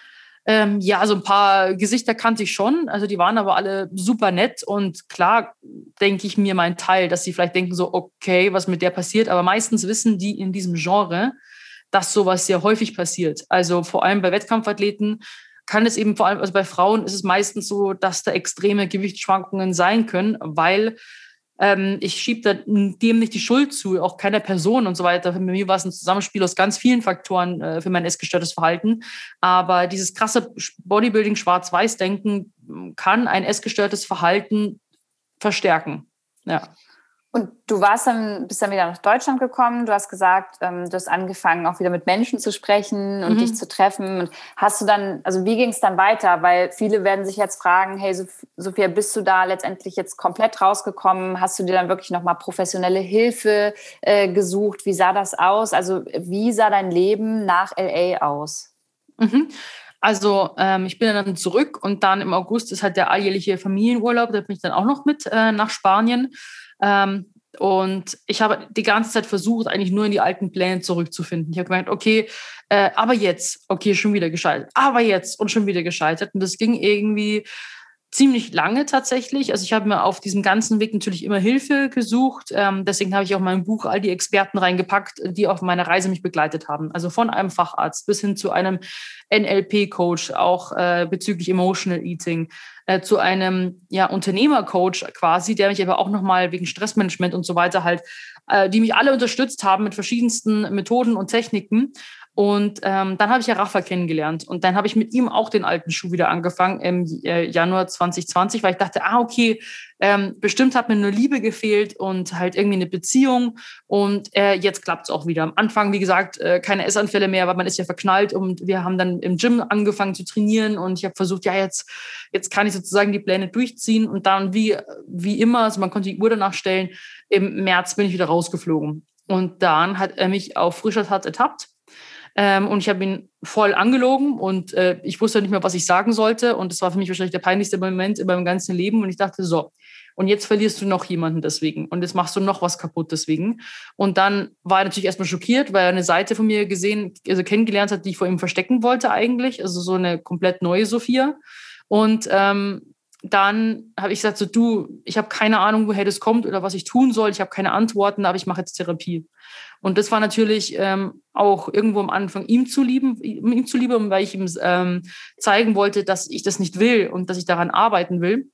Ähm, ja, also ein paar Gesichter kannte ich schon. Also die waren aber alle super nett und klar denke ich mir mein Teil, dass sie vielleicht denken so, okay, was mit der passiert. Aber meistens wissen die in diesem Genre, dass sowas sehr häufig passiert. Also vor allem bei Wettkampfathleten kann es eben vor allem, also bei Frauen ist es meistens so, dass da extreme Gewichtsschwankungen sein können, weil ähm, ich schiebe dem nicht die Schuld zu, auch keiner Person und so weiter. Für mich war es ein Zusammenspiel aus ganz vielen Faktoren äh, für mein essgestörtes Verhalten. Aber dieses krasse Bodybuilding, Schwarz-Weiß-Denken kann ein essgestörtes Verhalten verstärken. Ja.
Und du warst dann, bist dann wieder nach Deutschland gekommen. Du hast gesagt, ähm, du hast angefangen, auch wieder mit Menschen zu sprechen und mhm. dich zu treffen. Und hast du dann, also wie ging es dann weiter? Weil viele werden sich jetzt fragen, hey Sophia, bist du da letztendlich jetzt komplett rausgekommen? Hast du dir dann wirklich nochmal professionelle Hilfe äh, gesucht? Wie sah das aus? Also wie sah dein Leben nach LA aus?
Mhm. Also ähm, ich bin dann zurück und dann im August ist halt der alljährliche Familienurlaub, da bin ich dann auch noch mit äh, nach Spanien. Ähm, und ich habe die ganze Zeit versucht, eigentlich nur in die alten Pläne zurückzufinden. Ich habe gemerkt, okay, äh, aber jetzt, okay, schon wieder gescheitert, aber jetzt und schon wieder gescheitert. Und das ging irgendwie ziemlich lange tatsächlich. Also ich habe mir auf diesem ganzen Weg natürlich immer Hilfe gesucht. Ähm, deswegen habe ich auch mein Buch all die Experten reingepackt, die auf meiner Reise mich begleitet haben. Also von einem Facharzt bis hin zu einem NLP-Coach, auch äh, bezüglich Emotional Eating, äh, zu einem ja, Unternehmercoach quasi, der mich aber auch nochmal wegen Stressmanagement und so weiter halt, äh, die mich alle unterstützt haben mit verschiedensten Methoden und Techniken. Und ähm, dann habe ich ja Rafa kennengelernt. Und dann habe ich mit ihm auch den alten Schuh wieder angefangen im äh, Januar 2020, weil ich dachte, ah, okay, ähm, bestimmt hat mir nur Liebe gefehlt und halt irgendwie eine Beziehung. Und äh, jetzt klappt es auch wieder. Am Anfang, wie gesagt, äh, keine Essanfälle mehr, weil man ist ja verknallt. Und wir haben dann im Gym angefangen zu trainieren. Und ich habe versucht, ja, jetzt, jetzt kann ich sozusagen die Pläne durchziehen. Und dann, wie, wie immer, also man konnte die Uhr danach stellen, im März bin ich wieder rausgeflogen. Und dann hat er mich auf frischer Tat ertappt ähm, und ich habe ihn voll angelogen und äh, ich wusste nicht mehr, was ich sagen sollte. Und das war für mich wahrscheinlich der peinlichste Moment in meinem ganzen Leben. Und ich dachte, so, und jetzt verlierst du noch jemanden deswegen und jetzt machst du noch was kaputt deswegen. Und dann war er natürlich erstmal schockiert, weil er eine Seite von mir gesehen, also kennengelernt hat, die ich vor ihm verstecken wollte eigentlich. Also so eine komplett neue Sophia. Und ähm, dann habe ich gesagt, so du, ich habe keine Ahnung, woher das kommt oder was ich tun soll. Ich habe keine Antworten, aber ich mache jetzt Therapie. Und das war natürlich ähm, auch irgendwo am Anfang ihm zu lieben, ihm zu lieben, weil ich ihm ähm, zeigen wollte, dass ich das nicht will und dass ich daran arbeiten will.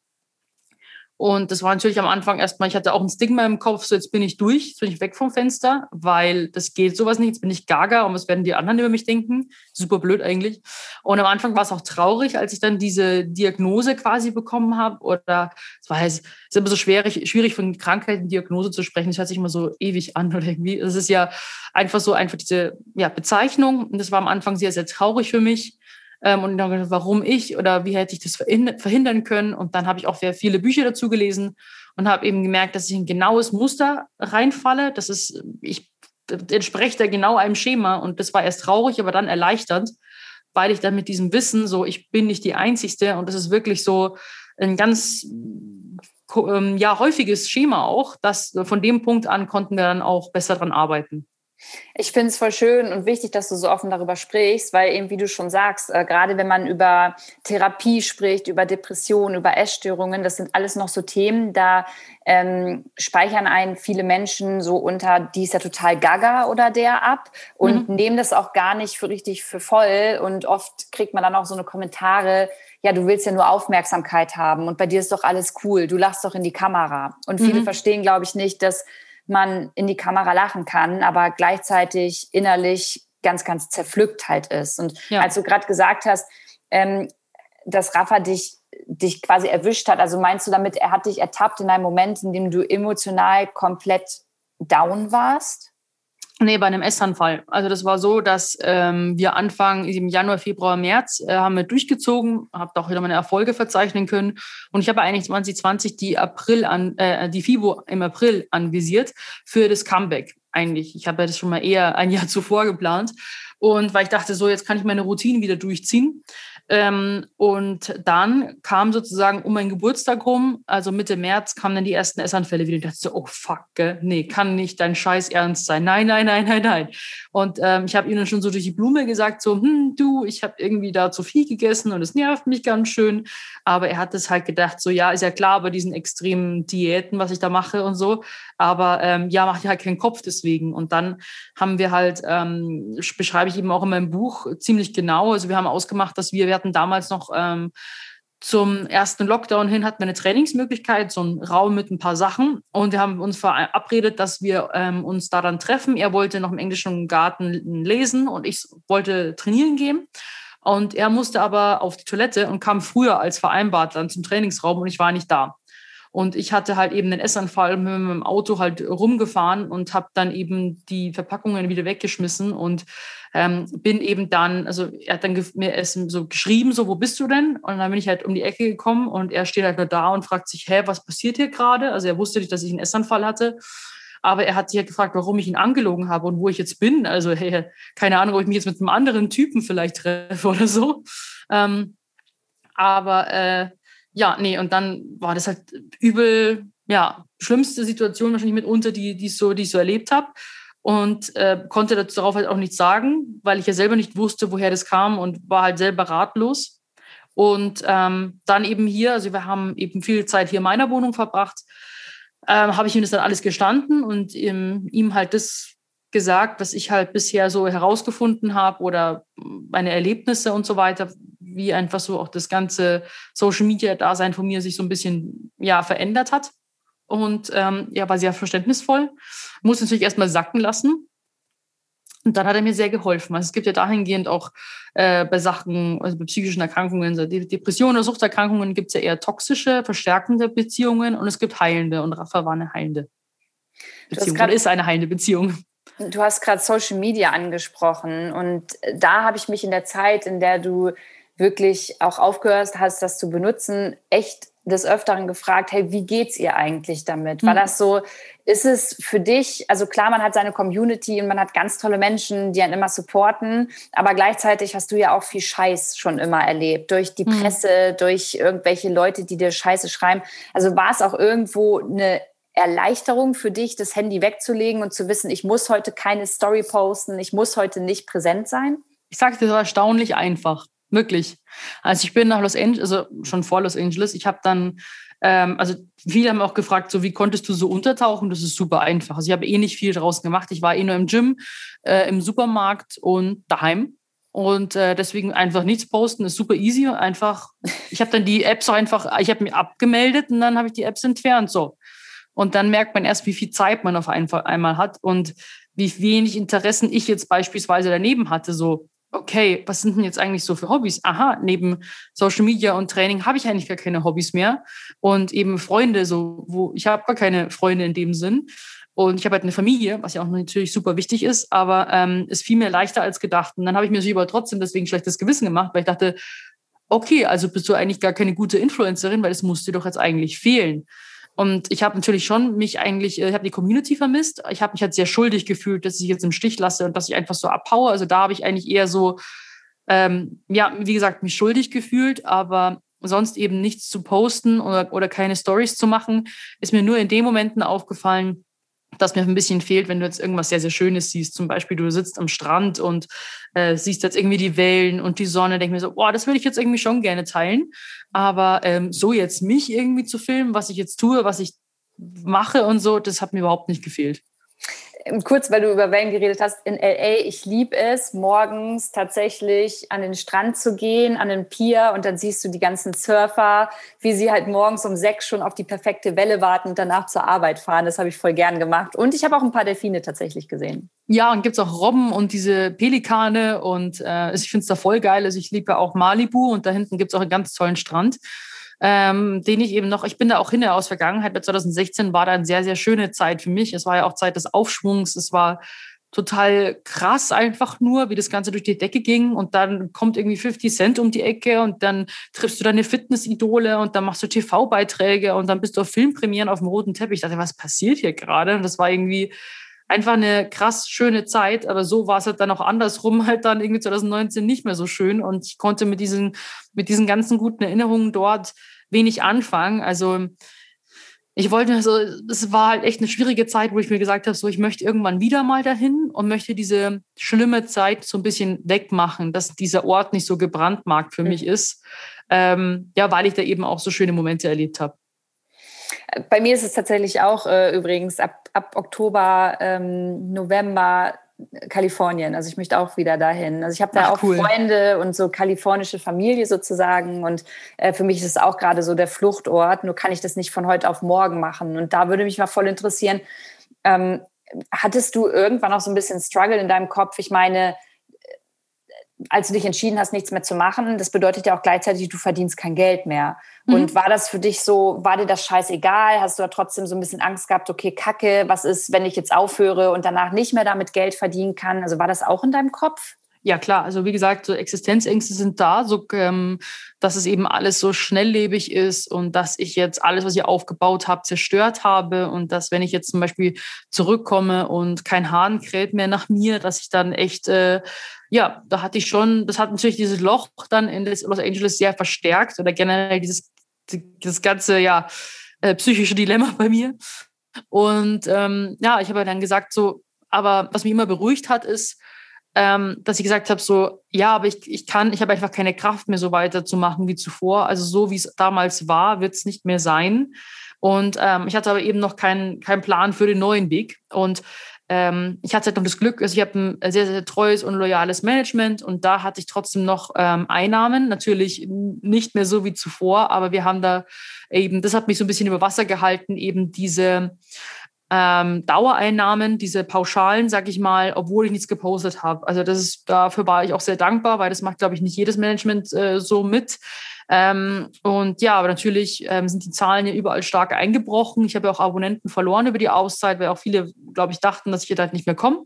Und das war natürlich am Anfang erstmal, ich hatte auch ein Stigma im Kopf, so jetzt bin ich durch, jetzt bin ich weg vom Fenster, weil das geht sowas nicht, jetzt bin ich gaga und was werden die anderen über mich denken? Super blöd eigentlich. Und am Anfang war es auch traurig, als ich dann diese Diagnose quasi bekommen habe. Oder es war es ist immer so schwierig, schwierig von Krankheiten Diagnose zu sprechen. Das hört sich immer so ewig an oder irgendwie. Es ist ja einfach so einfach diese ja, Bezeichnung. Und das war am Anfang sehr, sehr traurig für mich. Ähm, und dann warum ich oder wie hätte ich das verhindern können. Und dann habe ich auch sehr viele Bücher dazu gelesen und habe eben gemerkt, dass ich ein genaues Muster reinfalle. Das ist, ich entspreche da genau einem Schema. Und das war erst traurig, aber dann erleichternd, weil ich dann mit diesem Wissen so, ich bin nicht die Einzige und das ist wirklich so ein ganz ähm, ja, häufiges Schema auch, dass von dem Punkt an konnten wir dann auch besser dran arbeiten.
Ich finde es voll schön und wichtig, dass du so offen darüber sprichst, weil eben, wie du schon sagst, äh, gerade wenn man über Therapie spricht, über Depressionen, über Essstörungen, das sind alles noch so Themen, da ähm, speichern einen viele Menschen so unter, die ist ja total gaga oder der ab und mhm. nehmen das auch gar nicht für richtig für voll und oft kriegt man dann auch so eine Kommentare, ja, du willst ja nur Aufmerksamkeit haben und bei dir ist doch alles cool, du lachst doch in die Kamera. Und viele mhm. verstehen, glaube ich, nicht, dass man in die Kamera lachen kann, aber gleichzeitig innerlich ganz, ganz zerpflückt halt ist. Und ja. als du gerade gesagt hast, ähm, dass Rafa dich, dich quasi erwischt hat, also meinst du damit, er hat dich ertappt in einem Moment, in dem du emotional komplett down warst?
Nee, bei einem Essanfall. Also das war so, dass ähm, wir Anfang im Januar, Februar, März äh, haben wir durchgezogen, habe auch wieder meine Erfolge verzeichnen können. Und ich habe eigentlich 2020 die April an, äh, die FIBO im April anvisiert für das Comeback. Eigentlich. Ich habe ja das schon mal eher ein Jahr zuvor geplant. Und weil ich dachte, so, jetzt kann ich meine Routine wieder durchziehen. Ähm, und dann kam sozusagen um meinen Geburtstag rum, also Mitte März, kamen dann die ersten Essanfälle wieder. Ich dachte so, oh fuck, gell? nee, kann nicht dein Scheiß ernst sein. Nein, nein, nein, nein, nein. Und ähm, ich habe ihnen schon so durch die Blume gesagt, so, hm, du, ich habe irgendwie da zu viel gegessen und es nervt mich ganz schön. Aber er hat es halt gedacht, so, ja, ist ja klar bei diesen extremen Diäten, was ich da mache und so. Aber ähm, ja, macht ja halt keinen Kopf deswegen. Und dann haben wir halt, ähm, beschreibe ich eben auch in meinem Buch ziemlich genau. Also wir haben ausgemacht, dass wir wir hatten damals noch ähm, zum ersten Lockdown hin hatten wir eine Trainingsmöglichkeit, so einen Raum mit ein paar Sachen. Und wir haben uns verabredet, dass wir ähm, uns da dann treffen. Er wollte noch im englischen Garten lesen und ich wollte trainieren gehen. Und er musste aber auf die Toilette und kam früher als vereinbart dann zum Trainingsraum und ich war nicht da. Und ich hatte halt eben den Essanfall mit dem Auto halt rumgefahren und habe dann eben die Verpackungen wieder weggeschmissen und ähm, bin eben dann, also er hat dann mir so geschrieben, so, wo bist du denn? Und dann bin ich halt um die Ecke gekommen und er steht halt nur da und fragt sich, hä, was passiert hier gerade? Also er wusste nicht, dass ich einen Essanfall hatte. Aber er hat sich halt gefragt, warum ich ihn angelogen habe und wo ich jetzt bin. Also, hey, keine Ahnung, ob ich mich jetzt mit einem anderen Typen vielleicht treffe oder so. Ähm, aber äh, ja, nee, und dann war das halt übel, ja, schlimmste Situation wahrscheinlich mitunter, die, die, ich, so, die ich so erlebt habe. Und äh, konnte darauf halt auch nichts sagen, weil ich ja selber nicht wusste, woher das kam und war halt selber ratlos. Und ähm, dann eben hier, also wir haben eben viel Zeit hier in meiner Wohnung verbracht, ähm, habe ich ihm das dann alles gestanden und ihm, ihm halt das gesagt, was ich halt bisher so herausgefunden habe oder meine Erlebnisse und so weiter, wie einfach so auch das ganze Social Media Dasein von mir sich so ein bisschen ja verändert hat. Und ähm, ja, war sehr verständnisvoll. Muss natürlich erstmal sacken lassen. Und dann hat er mir sehr geholfen. Also es gibt ja dahingehend auch äh, bei Sachen, also bei psychischen Erkrankungen, so Depressionen oder Suchterkrankungen gibt es ja eher toxische, verstärkende Beziehungen und es gibt heilende und Rafa war eine heilende Beziehung oder ist eine heilende Beziehung.
Du hast gerade Social Media angesprochen und da habe ich mich in der Zeit, in der du wirklich auch aufgehört hast, das zu benutzen, echt des Öfteren gefragt, hey, wie geht's ihr eigentlich damit? War mhm. das so, ist es für dich, also klar, man hat seine Community und man hat ganz tolle Menschen, die einen immer supporten, aber gleichzeitig hast du ja auch viel Scheiß schon immer erlebt, durch die mhm. Presse, durch irgendwelche Leute, die dir Scheiße schreiben. Also war es auch irgendwo eine Erleichterung für dich, das Handy wegzulegen und zu wissen, ich muss heute keine Story posten, ich muss heute nicht präsent sein?
Ich sage dir, das war erstaunlich einfach. Wirklich. Also ich bin nach Los Angeles, also schon vor Los Angeles, ich habe dann, ähm, also viele haben auch gefragt, so wie konntest du so untertauchen? Das ist super einfach. Also ich habe eh nicht viel draußen gemacht. Ich war eh nur im Gym, äh, im Supermarkt und daheim. und äh, deswegen einfach nichts posten ist super easy. Einfach, ich habe dann die Apps einfach, ich habe mich abgemeldet und dann habe ich die Apps entfernt so. Und dann merkt man erst, wie viel Zeit man auf einmal hat und wie wenig Interessen ich jetzt beispielsweise daneben hatte. So, okay, was sind denn jetzt eigentlich so für Hobbys? Aha, neben Social Media und Training habe ich eigentlich gar keine Hobbys mehr. Und eben Freunde, so, wo ich habe gar keine Freunde in dem Sinn. Und ich habe halt eine Familie, was ja auch natürlich super wichtig ist, aber ähm, ist viel mehr leichter als gedacht. Und dann habe ich mir so aber trotzdem deswegen schlechtes Gewissen gemacht, weil ich dachte, okay, also bist du eigentlich gar keine gute Influencerin, weil es muss dir doch jetzt eigentlich fehlen. Und ich habe natürlich schon mich eigentlich, äh, ich habe die Community vermisst. Ich habe mich halt sehr schuldig gefühlt, dass ich jetzt im Stich lasse und dass ich einfach so abhaue. Also da habe ich eigentlich eher so, ähm, ja, wie gesagt, mich schuldig gefühlt, aber sonst eben nichts zu posten oder, oder keine Stories zu machen, ist mir nur in den Momenten aufgefallen, dass mir ein bisschen fehlt, wenn du jetzt irgendwas sehr, sehr Schönes siehst. Zum Beispiel, du sitzt am Strand und äh, siehst jetzt irgendwie die Wellen und die Sonne, denk mir so, boah, das würde ich jetzt irgendwie schon gerne teilen. Aber ähm, so jetzt mich irgendwie zu filmen, was ich jetzt tue, was ich mache und so, das hat mir überhaupt nicht gefehlt
kurz, weil du über Wellen geredet hast, in LA, ich liebe es, morgens tatsächlich an den Strand zu gehen, an den Pier und dann siehst du die ganzen Surfer, wie sie halt morgens um sechs schon auf die perfekte Welle warten und danach zur Arbeit fahren. Das habe ich voll gern gemacht. Und ich habe auch ein paar Delfine tatsächlich gesehen.
Ja, und gibt es auch Robben und diese Pelikane und äh, ich finde es da voll geil. Also ich liebe auch Malibu und da hinten gibt es auch einen ganz tollen Strand ähm, den ich eben noch, ich bin da auch hinterher aus Vergangenheit, bei 2016 war da eine sehr, sehr schöne Zeit für mich. Es war ja auch Zeit des Aufschwungs, es war total krass einfach nur, wie das Ganze durch die Decke ging und dann kommt irgendwie 50 Cent um die Ecke und dann triffst du deine Fitnessidole und dann machst du TV-Beiträge und dann bist du auf Filmpremieren auf dem roten Teppich. Ich dachte, was passiert hier gerade? Und das war irgendwie einfach eine krass schöne Zeit, aber so war es halt dann auch andersrum halt dann irgendwie 2019 nicht mehr so schön und ich konnte mit diesen, mit diesen ganzen guten Erinnerungen dort wenig anfangen. Also ich wollte, also es war halt echt eine schwierige Zeit, wo ich mir gesagt habe, so ich möchte irgendwann wieder mal dahin und möchte diese schlimme Zeit so ein bisschen wegmachen, dass dieser Ort nicht so gebrandmarkt für mhm. mich ist. Ähm, ja, weil ich da eben auch so schöne Momente erlebt habe.
Bei mir ist es tatsächlich auch äh, übrigens ab, ab Oktober, ähm, November Kalifornien. Also ich möchte auch wieder dahin. Also ich habe da Ach, auch cool. Freunde und so kalifornische Familie sozusagen. Und äh, für mich ist es auch gerade so der Fluchtort. Nur kann ich das nicht von heute auf morgen machen. Und da würde mich mal voll interessieren, ähm, hattest du irgendwann auch so ein bisschen Struggle in deinem Kopf? Ich meine, als du dich entschieden hast, nichts mehr zu machen, das bedeutet ja auch gleichzeitig, du verdienst kein Geld mehr. Mhm. Und war das für dich so, war dir das scheißegal? Hast du da trotzdem so ein bisschen Angst gehabt, okay, Kacke, was ist, wenn ich jetzt aufhöre und danach nicht mehr damit Geld verdienen kann? Also war das auch in deinem Kopf?
Ja, klar. Also wie gesagt, so Existenzängste sind da, so, ähm, dass es eben alles so schnelllebig ist und dass ich jetzt alles, was ich aufgebaut habe, zerstört habe und dass, wenn ich jetzt zum Beispiel zurückkomme und kein Hahn kräht mehr nach mir, dass ich dann echt, äh, ja, da hatte ich schon, das hat natürlich dieses Loch dann in Los Angeles sehr verstärkt oder generell dieses, das ganze, ja, äh, psychische Dilemma bei mir. Und ähm, ja, ich habe dann gesagt, so, aber was mich immer beruhigt hat, ist, ähm, dass ich gesagt habe, so, ja, aber ich, ich kann, ich habe einfach keine Kraft mehr so weiterzumachen wie zuvor. Also so wie es damals war, wird es nicht mehr sein. Und ähm, ich hatte aber eben noch keinen keinen Plan für den neuen Weg. Und ähm, ich hatte halt noch das Glück, also ich habe ein sehr, sehr treues und loyales Management und da hatte ich trotzdem noch ähm, Einnahmen. Natürlich nicht mehr so wie zuvor, aber wir haben da eben, das hat mich so ein bisschen über Wasser gehalten, eben diese ähm, Dauereinnahmen, diese Pauschalen, sag ich mal, obwohl ich nichts gepostet habe. Also das ist, dafür war ich auch sehr dankbar, weil das macht, glaube ich, nicht jedes Management äh, so mit. Ähm, und ja, aber natürlich ähm, sind die Zahlen ja überall stark eingebrochen. Ich habe ja auch Abonnenten verloren über die Auszeit, weil auch viele, glaube ich, dachten, dass ich jetzt halt nicht mehr komme.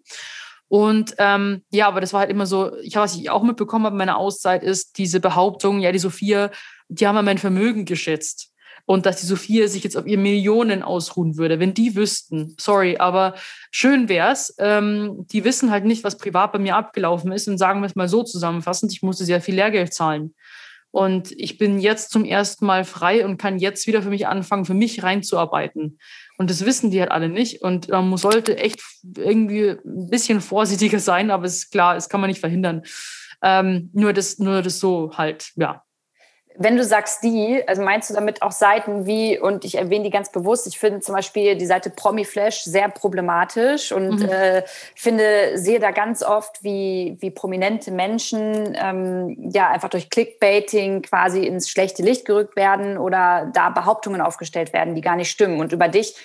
Und ähm, ja, aber das war halt immer so, ich was ich auch mitbekommen habe in meiner Auszeit, ist diese Behauptung, ja, die Sophia, die haben ja mein Vermögen geschätzt und dass die Sophia sich jetzt auf ihr Millionen ausruhen würde, wenn die wüssten, sorry, aber schön wär's. Ähm, die wissen halt nicht, was privat bei mir abgelaufen ist und sagen wir es mal so zusammenfassend, ich musste sehr viel Lehrgeld zahlen. Und ich bin jetzt zum ersten Mal frei und kann jetzt wieder für mich anfangen, für mich reinzuarbeiten. Und das wissen die halt alle nicht. Und man sollte echt irgendwie ein bisschen vorsichtiger sein, aber es ist klar, das kann man nicht verhindern. Ähm, nur das, nur das so halt, ja,
Wenn du sagst die, also meinst du damit auch Seiten wie, und ich erwähne die ganz bewusst, ich finde zum Beispiel die Seite Promiflash sehr problematisch und mhm. äh, finde, sehe da ganz oft, wie, wie prominente Menschen ähm, ja einfach durch Clickbaiting quasi ins schlechte Licht gerückt werden oder da Behauptungen aufgestellt werden, die gar nicht stimmen. Und über dich,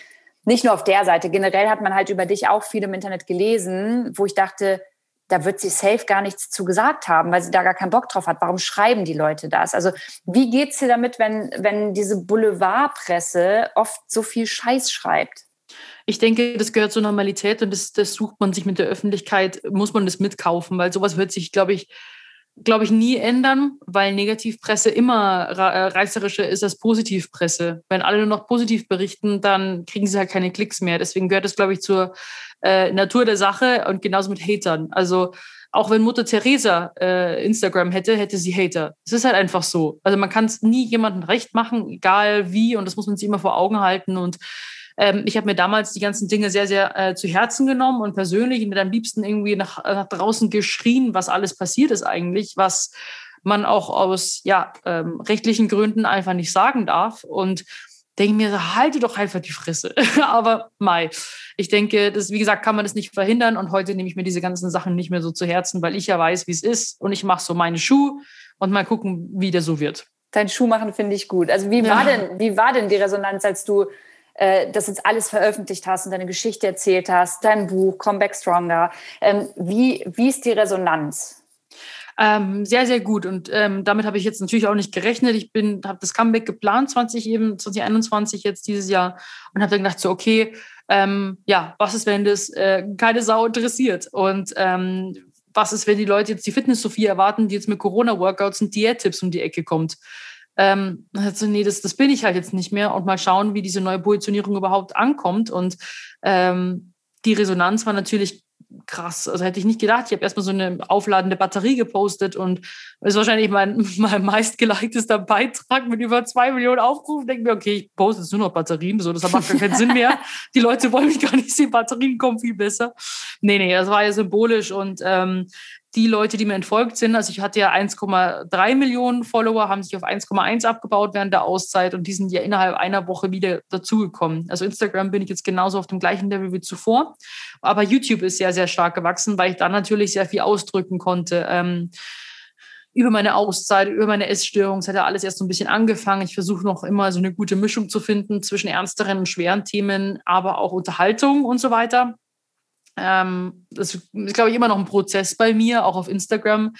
nicht nur auf der Seite, generell hat man halt über dich auch viel im Internet gelesen, wo ich dachte, da wird sie safe gar nichts zu gesagt haben, weil sie da gar keinen Bock drauf hat. Warum schreiben die Leute das? Also wie geht's dir damit, wenn, wenn diese Boulevardpresse oft so viel Scheiß schreibt?
Ich denke, das gehört zur Normalität und das, das sucht man sich mit der Öffentlichkeit, muss man das mitkaufen, weil sowas wird sich, glaube ich, glaube ich, nie ändern, weil Negativpresse immer äh, reißerischer ist als Positivpresse. Wenn alle nur noch positiv berichten, dann kriegen sie halt keine Klicks mehr. Deswegen gehört das, glaube ich, zur äh, Natur der Sache und genauso mit Hatern. Also auch wenn Mutter Teresa äh, Instagram hätte, hätte sie Hater. Es ist halt einfach so. Also man kann es nie jemandem recht machen, egal wie, und das muss man sich immer vor Augen halten. Und ähm, ich habe mir damals die ganzen Dinge sehr, sehr äh, zu Herzen genommen und persönlich und am liebsten irgendwie nach, nach draußen geschrien, was alles passiert ist eigentlich, was man auch aus ja, ähm, rechtlichen Gründen einfach nicht sagen darf. Und denke mir, halte doch einfach die Fresse. Aber Mai, ich denke, das, wie gesagt, kann man das nicht verhindern. Und heute nehme ich mir diese ganzen Sachen nicht mehr so zu Herzen, weil ich ja weiß, wie es ist. Und ich mache so meine Schuhe und mal gucken, wie der so wird.
Dein Schuh machen finde ich gut. Also wie ja. war denn, wie war denn die Resonanz, als du äh, das jetzt alles veröffentlicht hast und deine Geschichte erzählt hast, dein Buch Comeback Stronger? Ähm, wie, wie ist die Resonanz?
Ähm, sehr, sehr gut. Und ähm, damit habe ich jetzt natürlich auch nicht gerechnet. Ich bin, habe das Comeback geplant, 20 eben, 2021 jetzt dieses Jahr und habe dann gedacht, so, okay, ähm, ja, was ist, wenn das äh, keine Sau interessiert? Und ähm, was ist, wenn die Leute jetzt die Fitness-Sophie erwarten, die jetzt mit Corona-Workouts und Diät-Tipps um die Ecke kommt? Ähm, also, nee, das, das bin ich halt jetzt nicht mehr und mal schauen, wie diese neue Positionierung überhaupt ankommt. Und ähm, die Resonanz war natürlich krass. Also hätte ich nicht gedacht. Ich habe erstmal so eine aufladende Batterie gepostet und ist wahrscheinlich mein, mein meistgeliketester Beitrag mit über zwei Millionen Aufrufen. Denke mir, okay, ich poste jetzt nur noch Batterien, so, das macht gar keinen Sinn mehr. Die Leute wollen mich gar nicht sehen, Batterien kommen viel besser. Nee, nee, das war ja symbolisch und ähm, die Leute, die mir entfolgt sind, also ich hatte ja 1,3 Millionen Follower, haben sich auf 1,1 abgebaut während der Auszeit und die sind ja innerhalb einer Woche wieder dazugekommen. Also Instagram bin ich jetzt genauso auf dem gleichen Level wie zuvor. Aber YouTube ist sehr, sehr stark gewachsen, weil ich da natürlich sehr viel ausdrücken konnte. Ähm, über meine Auszeit, über meine Essstörung. Es hat ja alles erst so ein bisschen angefangen. Ich versuche noch immer so eine gute Mischung zu finden zwischen ernsteren und schweren Themen, aber auch Unterhaltung und so weiter. Ähm, das ist, glaube ich, immer noch ein Prozess bei mir, auch auf Instagram,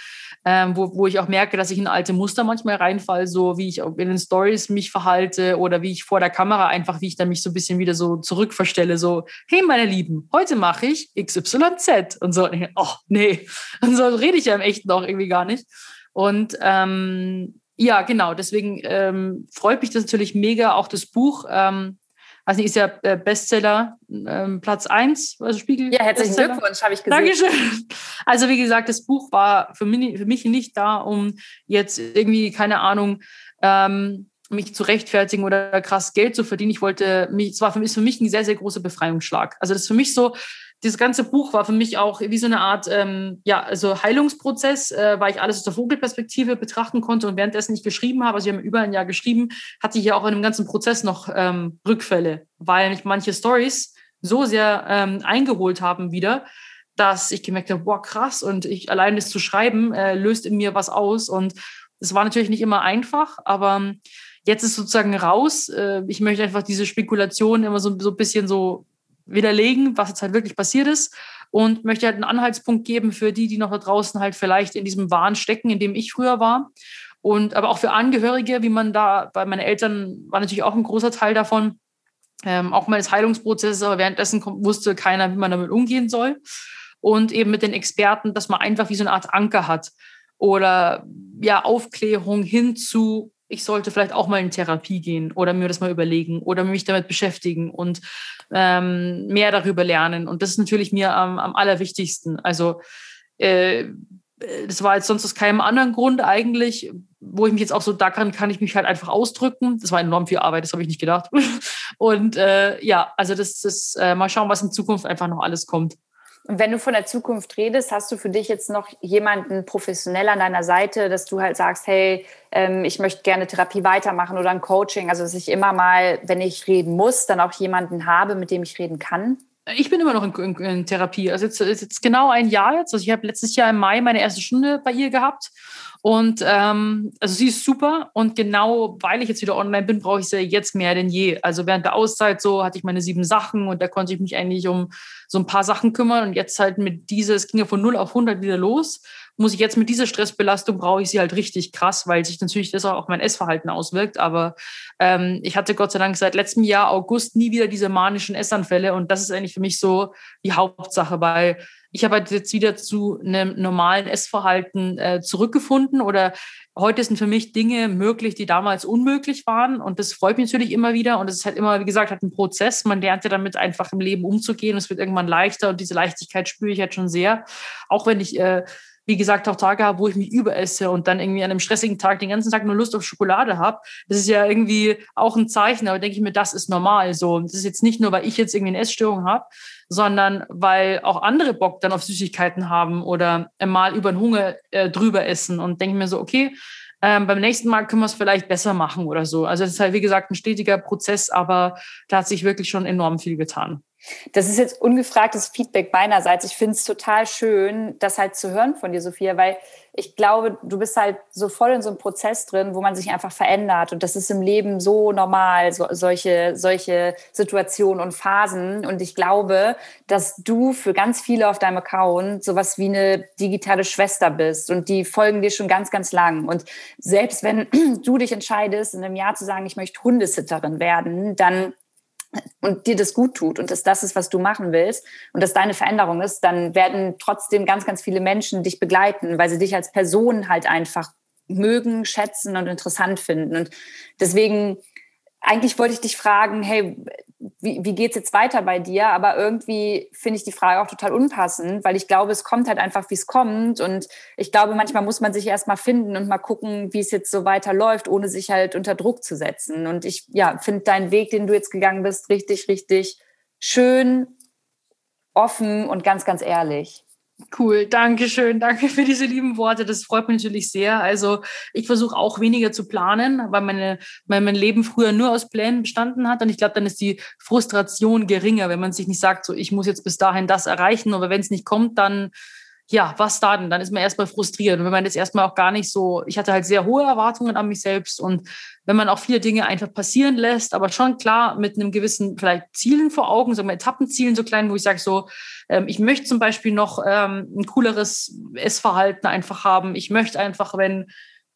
ähm, wo, wo ich auch merke, dass ich in alte Muster manchmal reinfall, so wie ich in den Stories mich verhalte oder wie ich vor der Kamera einfach, wie ich dann mich so ein bisschen wieder so zurückverstelle, so, hey meine Lieben, heute mache ich XYZ und so, oh nee, und so rede ich ja im Echten auch irgendwie gar nicht. Und ähm, ja, genau, deswegen ähm, freut mich das natürlich mega, auch das Buch. Ähm, also ist ja äh, Bestseller ähm, Platz 1, also Spiegel.
Ja, herzlichen Bestseller. Glückwunsch, habe ich gesehen.
Dankeschön. Also wie gesagt, das Buch war für mich, für mich nicht da, um jetzt irgendwie, keine Ahnung, ähm, mich zu rechtfertigen oder krass Geld zu verdienen. Ich wollte mich, es war für mich, für mich ein sehr, sehr großer Befreiungsschlag. Also das ist für mich so, dieses ganze Buch war für mich auch wie so eine Art ähm, ja, also Heilungsprozess, äh, weil ich alles aus der Vogelperspektive betrachten konnte und währenddessen ich geschrieben habe, also wir haben über ein Jahr geschrieben, hatte ich ja auch in dem ganzen Prozess noch ähm, Rückfälle, weil mich manche Stories so sehr ähm, eingeholt haben wieder, dass ich gemerkt habe, boah, krass, und ich allein das zu schreiben, äh, löst in mir was aus. Und es war natürlich nicht immer einfach, aber jetzt ist sozusagen raus. Äh, ich möchte einfach diese Spekulation immer so, so ein bisschen so widerlegen, was jetzt halt wirklich passiert ist und möchte halt einen Anhaltspunkt geben für die, die noch da draußen halt vielleicht in diesem Wahn stecken, in dem ich früher war. Und aber auch für Angehörige, wie man da, bei meinen Eltern war natürlich auch ein großer Teil davon, ähm, auch meines Heilungsprozesses, aber währenddessen wusste keiner, wie man damit umgehen soll. Und eben mit den Experten, dass man einfach wie so eine Art Anker hat oder ja, Aufklärung hin zu ich sollte vielleicht auch mal in Therapie gehen oder mir das mal überlegen oder mich damit beschäftigen und ähm, mehr darüber lernen. Und das ist natürlich mir am, am allerwichtigsten. Also äh, das war jetzt sonst aus keinem anderen Grund eigentlich, wo ich mich jetzt auch so, da kann, kann ich mich halt einfach ausdrücken. Das war enorm viel Arbeit, das habe ich nicht gedacht. Und äh, ja, also das ist, äh, mal schauen, was in Zukunft einfach noch alles kommt.
Und wenn du von der Zukunft redest, hast du für dich jetzt noch jemanden professionell an deiner Seite, dass du halt sagst, hey, ähm, ich möchte gerne Therapie weitermachen oder ein Coaching, also dass ich immer mal, wenn ich reden muss, dann auch jemanden habe, mit dem ich reden kann?
Ich bin immer noch in, in, in Therapie. Also jetzt ist jetzt genau ein Jahr jetzt. Also ich habe letztes Jahr im Mai meine erste Stunde bei ihr gehabt und ähm, also sie ist super und genau weil ich jetzt wieder online bin, brauche ich sie jetzt mehr denn je. Also während der Auszeit so hatte ich meine sieben Sachen und da konnte ich mich eigentlich um so ein paar Sachen kümmern und jetzt halt mit dieser, es ging ja von 0 auf 100 wieder los, muss ich jetzt mit dieser Stressbelastung, brauche ich sie halt richtig krass, weil sich natürlich das auch auf mein Essverhalten auswirkt. Aber ähm, ich hatte Gott sei Dank seit letztem Jahr August nie wieder diese manischen Essanfälle und das ist eigentlich für mich so die Hauptsache, weil ich habe halt jetzt wieder zu einem normalen Essverhalten äh, zurückgefunden oder heute sind für mich Dinge möglich, die damals unmöglich waren und das freut mich natürlich immer wieder und es ist halt immer, wie gesagt, halt ein Prozess. Man lernt ja damit einfach im Leben umzugehen. Es wird irgendwann leichter und diese Leichtigkeit spüre ich jetzt schon sehr. Auch wenn ich äh, wie gesagt, auch Tage habe, wo ich mich überesse und dann irgendwie an einem stressigen Tag den ganzen Tag nur Lust auf Schokolade habe. Das ist ja irgendwie auch ein Zeichen, aber denke ich mir, das ist normal so. Und das ist jetzt nicht nur, weil ich jetzt irgendwie eine Essstörung habe, sondern weil auch andere Bock dann auf Süßigkeiten haben oder mal über den Hunger äh, drüber essen und denke mir so, okay, ähm, beim nächsten Mal können wir es vielleicht besser machen oder so. Also es ist halt, wie gesagt, ein stetiger Prozess, aber da hat sich wirklich schon enorm viel getan.
Das ist jetzt ungefragtes Feedback meinerseits. Ich finde es total schön, das halt zu hören von dir, Sophia, weil ich glaube, du bist halt so voll in so einem Prozess drin, wo man sich einfach verändert. Und das ist im Leben so normal, so, solche, solche Situationen und Phasen. Und ich glaube, dass du für ganz viele auf deinem Account sowas wie eine digitale Schwester bist. Und die folgen dir schon ganz, ganz lang. Und selbst wenn du dich entscheidest, in einem Jahr zu sagen, ich möchte Hundesitterin werden, dann und dir das gut tut und dass das ist, was du machen willst und dass deine Veränderung ist, dann werden trotzdem ganz, ganz viele Menschen dich begleiten, weil sie dich als Person halt einfach mögen, schätzen und interessant finden. Und deswegen, eigentlich wollte ich dich fragen, hey, wie, wie geht es jetzt weiter bei dir? Aber irgendwie finde ich die Frage auch total unpassend, weil ich glaube, es kommt halt einfach, wie es kommt. Und ich glaube, manchmal muss man sich erst mal finden und mal gucken, wie es jetzt so weiterläuft, ohne sich halt unter Druck zu setzen. Und ich ja, finde deinen Weg, den du jetzt gegangen bist, richtig, richtig schön, offen und ganz, ganz ehrlich.
Cool, danke schön, danke für diese lieben Worte. Das freut mich natürlich sehr. Also ich versuche auch weniger zu planen, weil meine, weil mein Leben früher nur aus Plänen bestanden hat. Und ich glaube, dann ist die Frustration geringer, wenn man sich nicht sagt, so ich muss jetzt bis dahin das erreichen. Aber wenn es nicht kommt, dann ja, was dann? Dann ist man erstmal frustriert. Und wenn man das erstmal auch gar nicht so, ich hatte halt sehr hohe Erwartungen an mich selbst und wenn man auch viele Dinge einfach passieren lässt, aber schon klar mit einem gewissen vielleicht Zielen vor Augen, so Etappenzielen so klein, wo ich sage so, ähm, ich möchte zum Beispiel noch ähm, ein cooleres Essverhalten einfach haben. Ich möchte einfach, wenn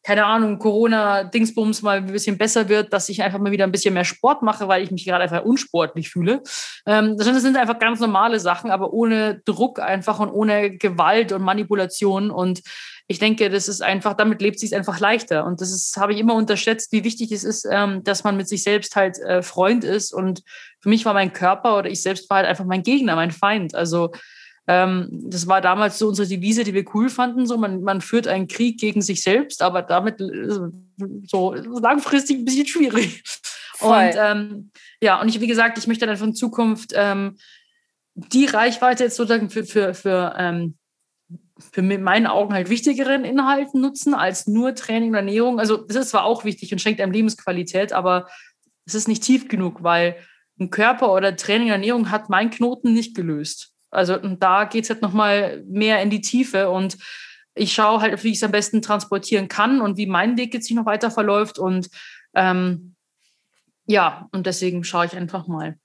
keine Ahnung, Corona-Dingsbums mal ein bisschen besser wird, dass ich einfach mal wieder ein bisschen mehr Sport mache, weil ich mich gerade einfach unsportlich fühle. Ähm, das sind einfach ganz normale Sachen, aber ohne Druck einfach und ohne Gewalt und Manipulation. Und ich denke, das ist einfach, damit lebt sich einfach leichter. Und das habe ich immer unterschätzt, wie wichtig es ist, ähm, dass man mit sich selbst halt äh, Freund ist. Und für mich war mein Körper oder ich selbst war halt einfach mein Gegner, mein Feind. Also ähm, das war damals so unsere Devise, die wir cool fanden. So, man, man führt einen Krieg gegen sich selbst, aber damit äh, so langfristig ein bisschen schwierig. Voll. Und ähm, ja, und ich, wie gesagt, ich möchte dann von Zukunft ähm, die Reichweite jetzt sozusagen für, für, für, ähm, für meinen Augen halt wichtigeren Inhalten nutzen als nur Training und Ernährung. Also das ist zwar auch wichtig und schenkt einem Lebensqualität, aber es ist nicht tief genug, weil ein Körper oder Training und Ernährung hat meinen Knoten nicht gelöst. Also da geht es halt nochmal mehr in die Tiefe und ich schaue halt, wie ich es am besten transportieren kann und wie mein Weg jetzt sich noch weiter verläuft und ähm, ja, und deswegen schaue ich einfach mal.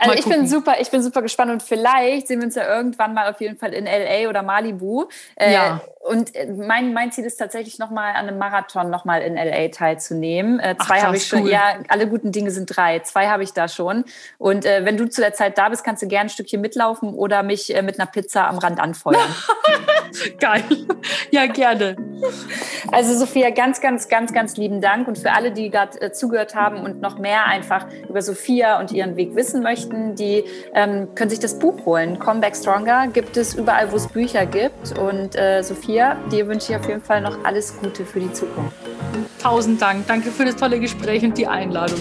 Also ich bin super, ich bin super gespannt und vielleicht sehen wir uns ja irgendwann mal auf jeden Fall in LA oder Malibu. Äh, ja. Und äh, mein, mein Ziel ist tatsächlich nochmal an einem Marathon nochmal in LA teilzunehmen. Äh, zwei habe ich schon, cool. ja, alle guten Dinge sind drei. Zwei habe ich da schon. Und äh, wenn du zu der Zeit da bist, kannst du gerne ein Stückchen mitlaufen oder mich äh, mit einer Pizza am Rand anfeuern.
Geil. Ja, gerne.
Also Sophia, ganz, ganz, ganz, ganz lieben Dank. Und für alle, die gerade zugehört haben und noch mehr einfach über Sophia und ihren Weg wissen, wissen möchten, die ähm, können sich das Buch holen. Come Back Stronger gibt es überall, wo es Bücher gibt. Und äh, Sophia, dir wünsche ich auf jeden Fall noch alles Gute für die Zukunft.
Tausend Dank. Danke für das tolle Gespräch und die Einladung.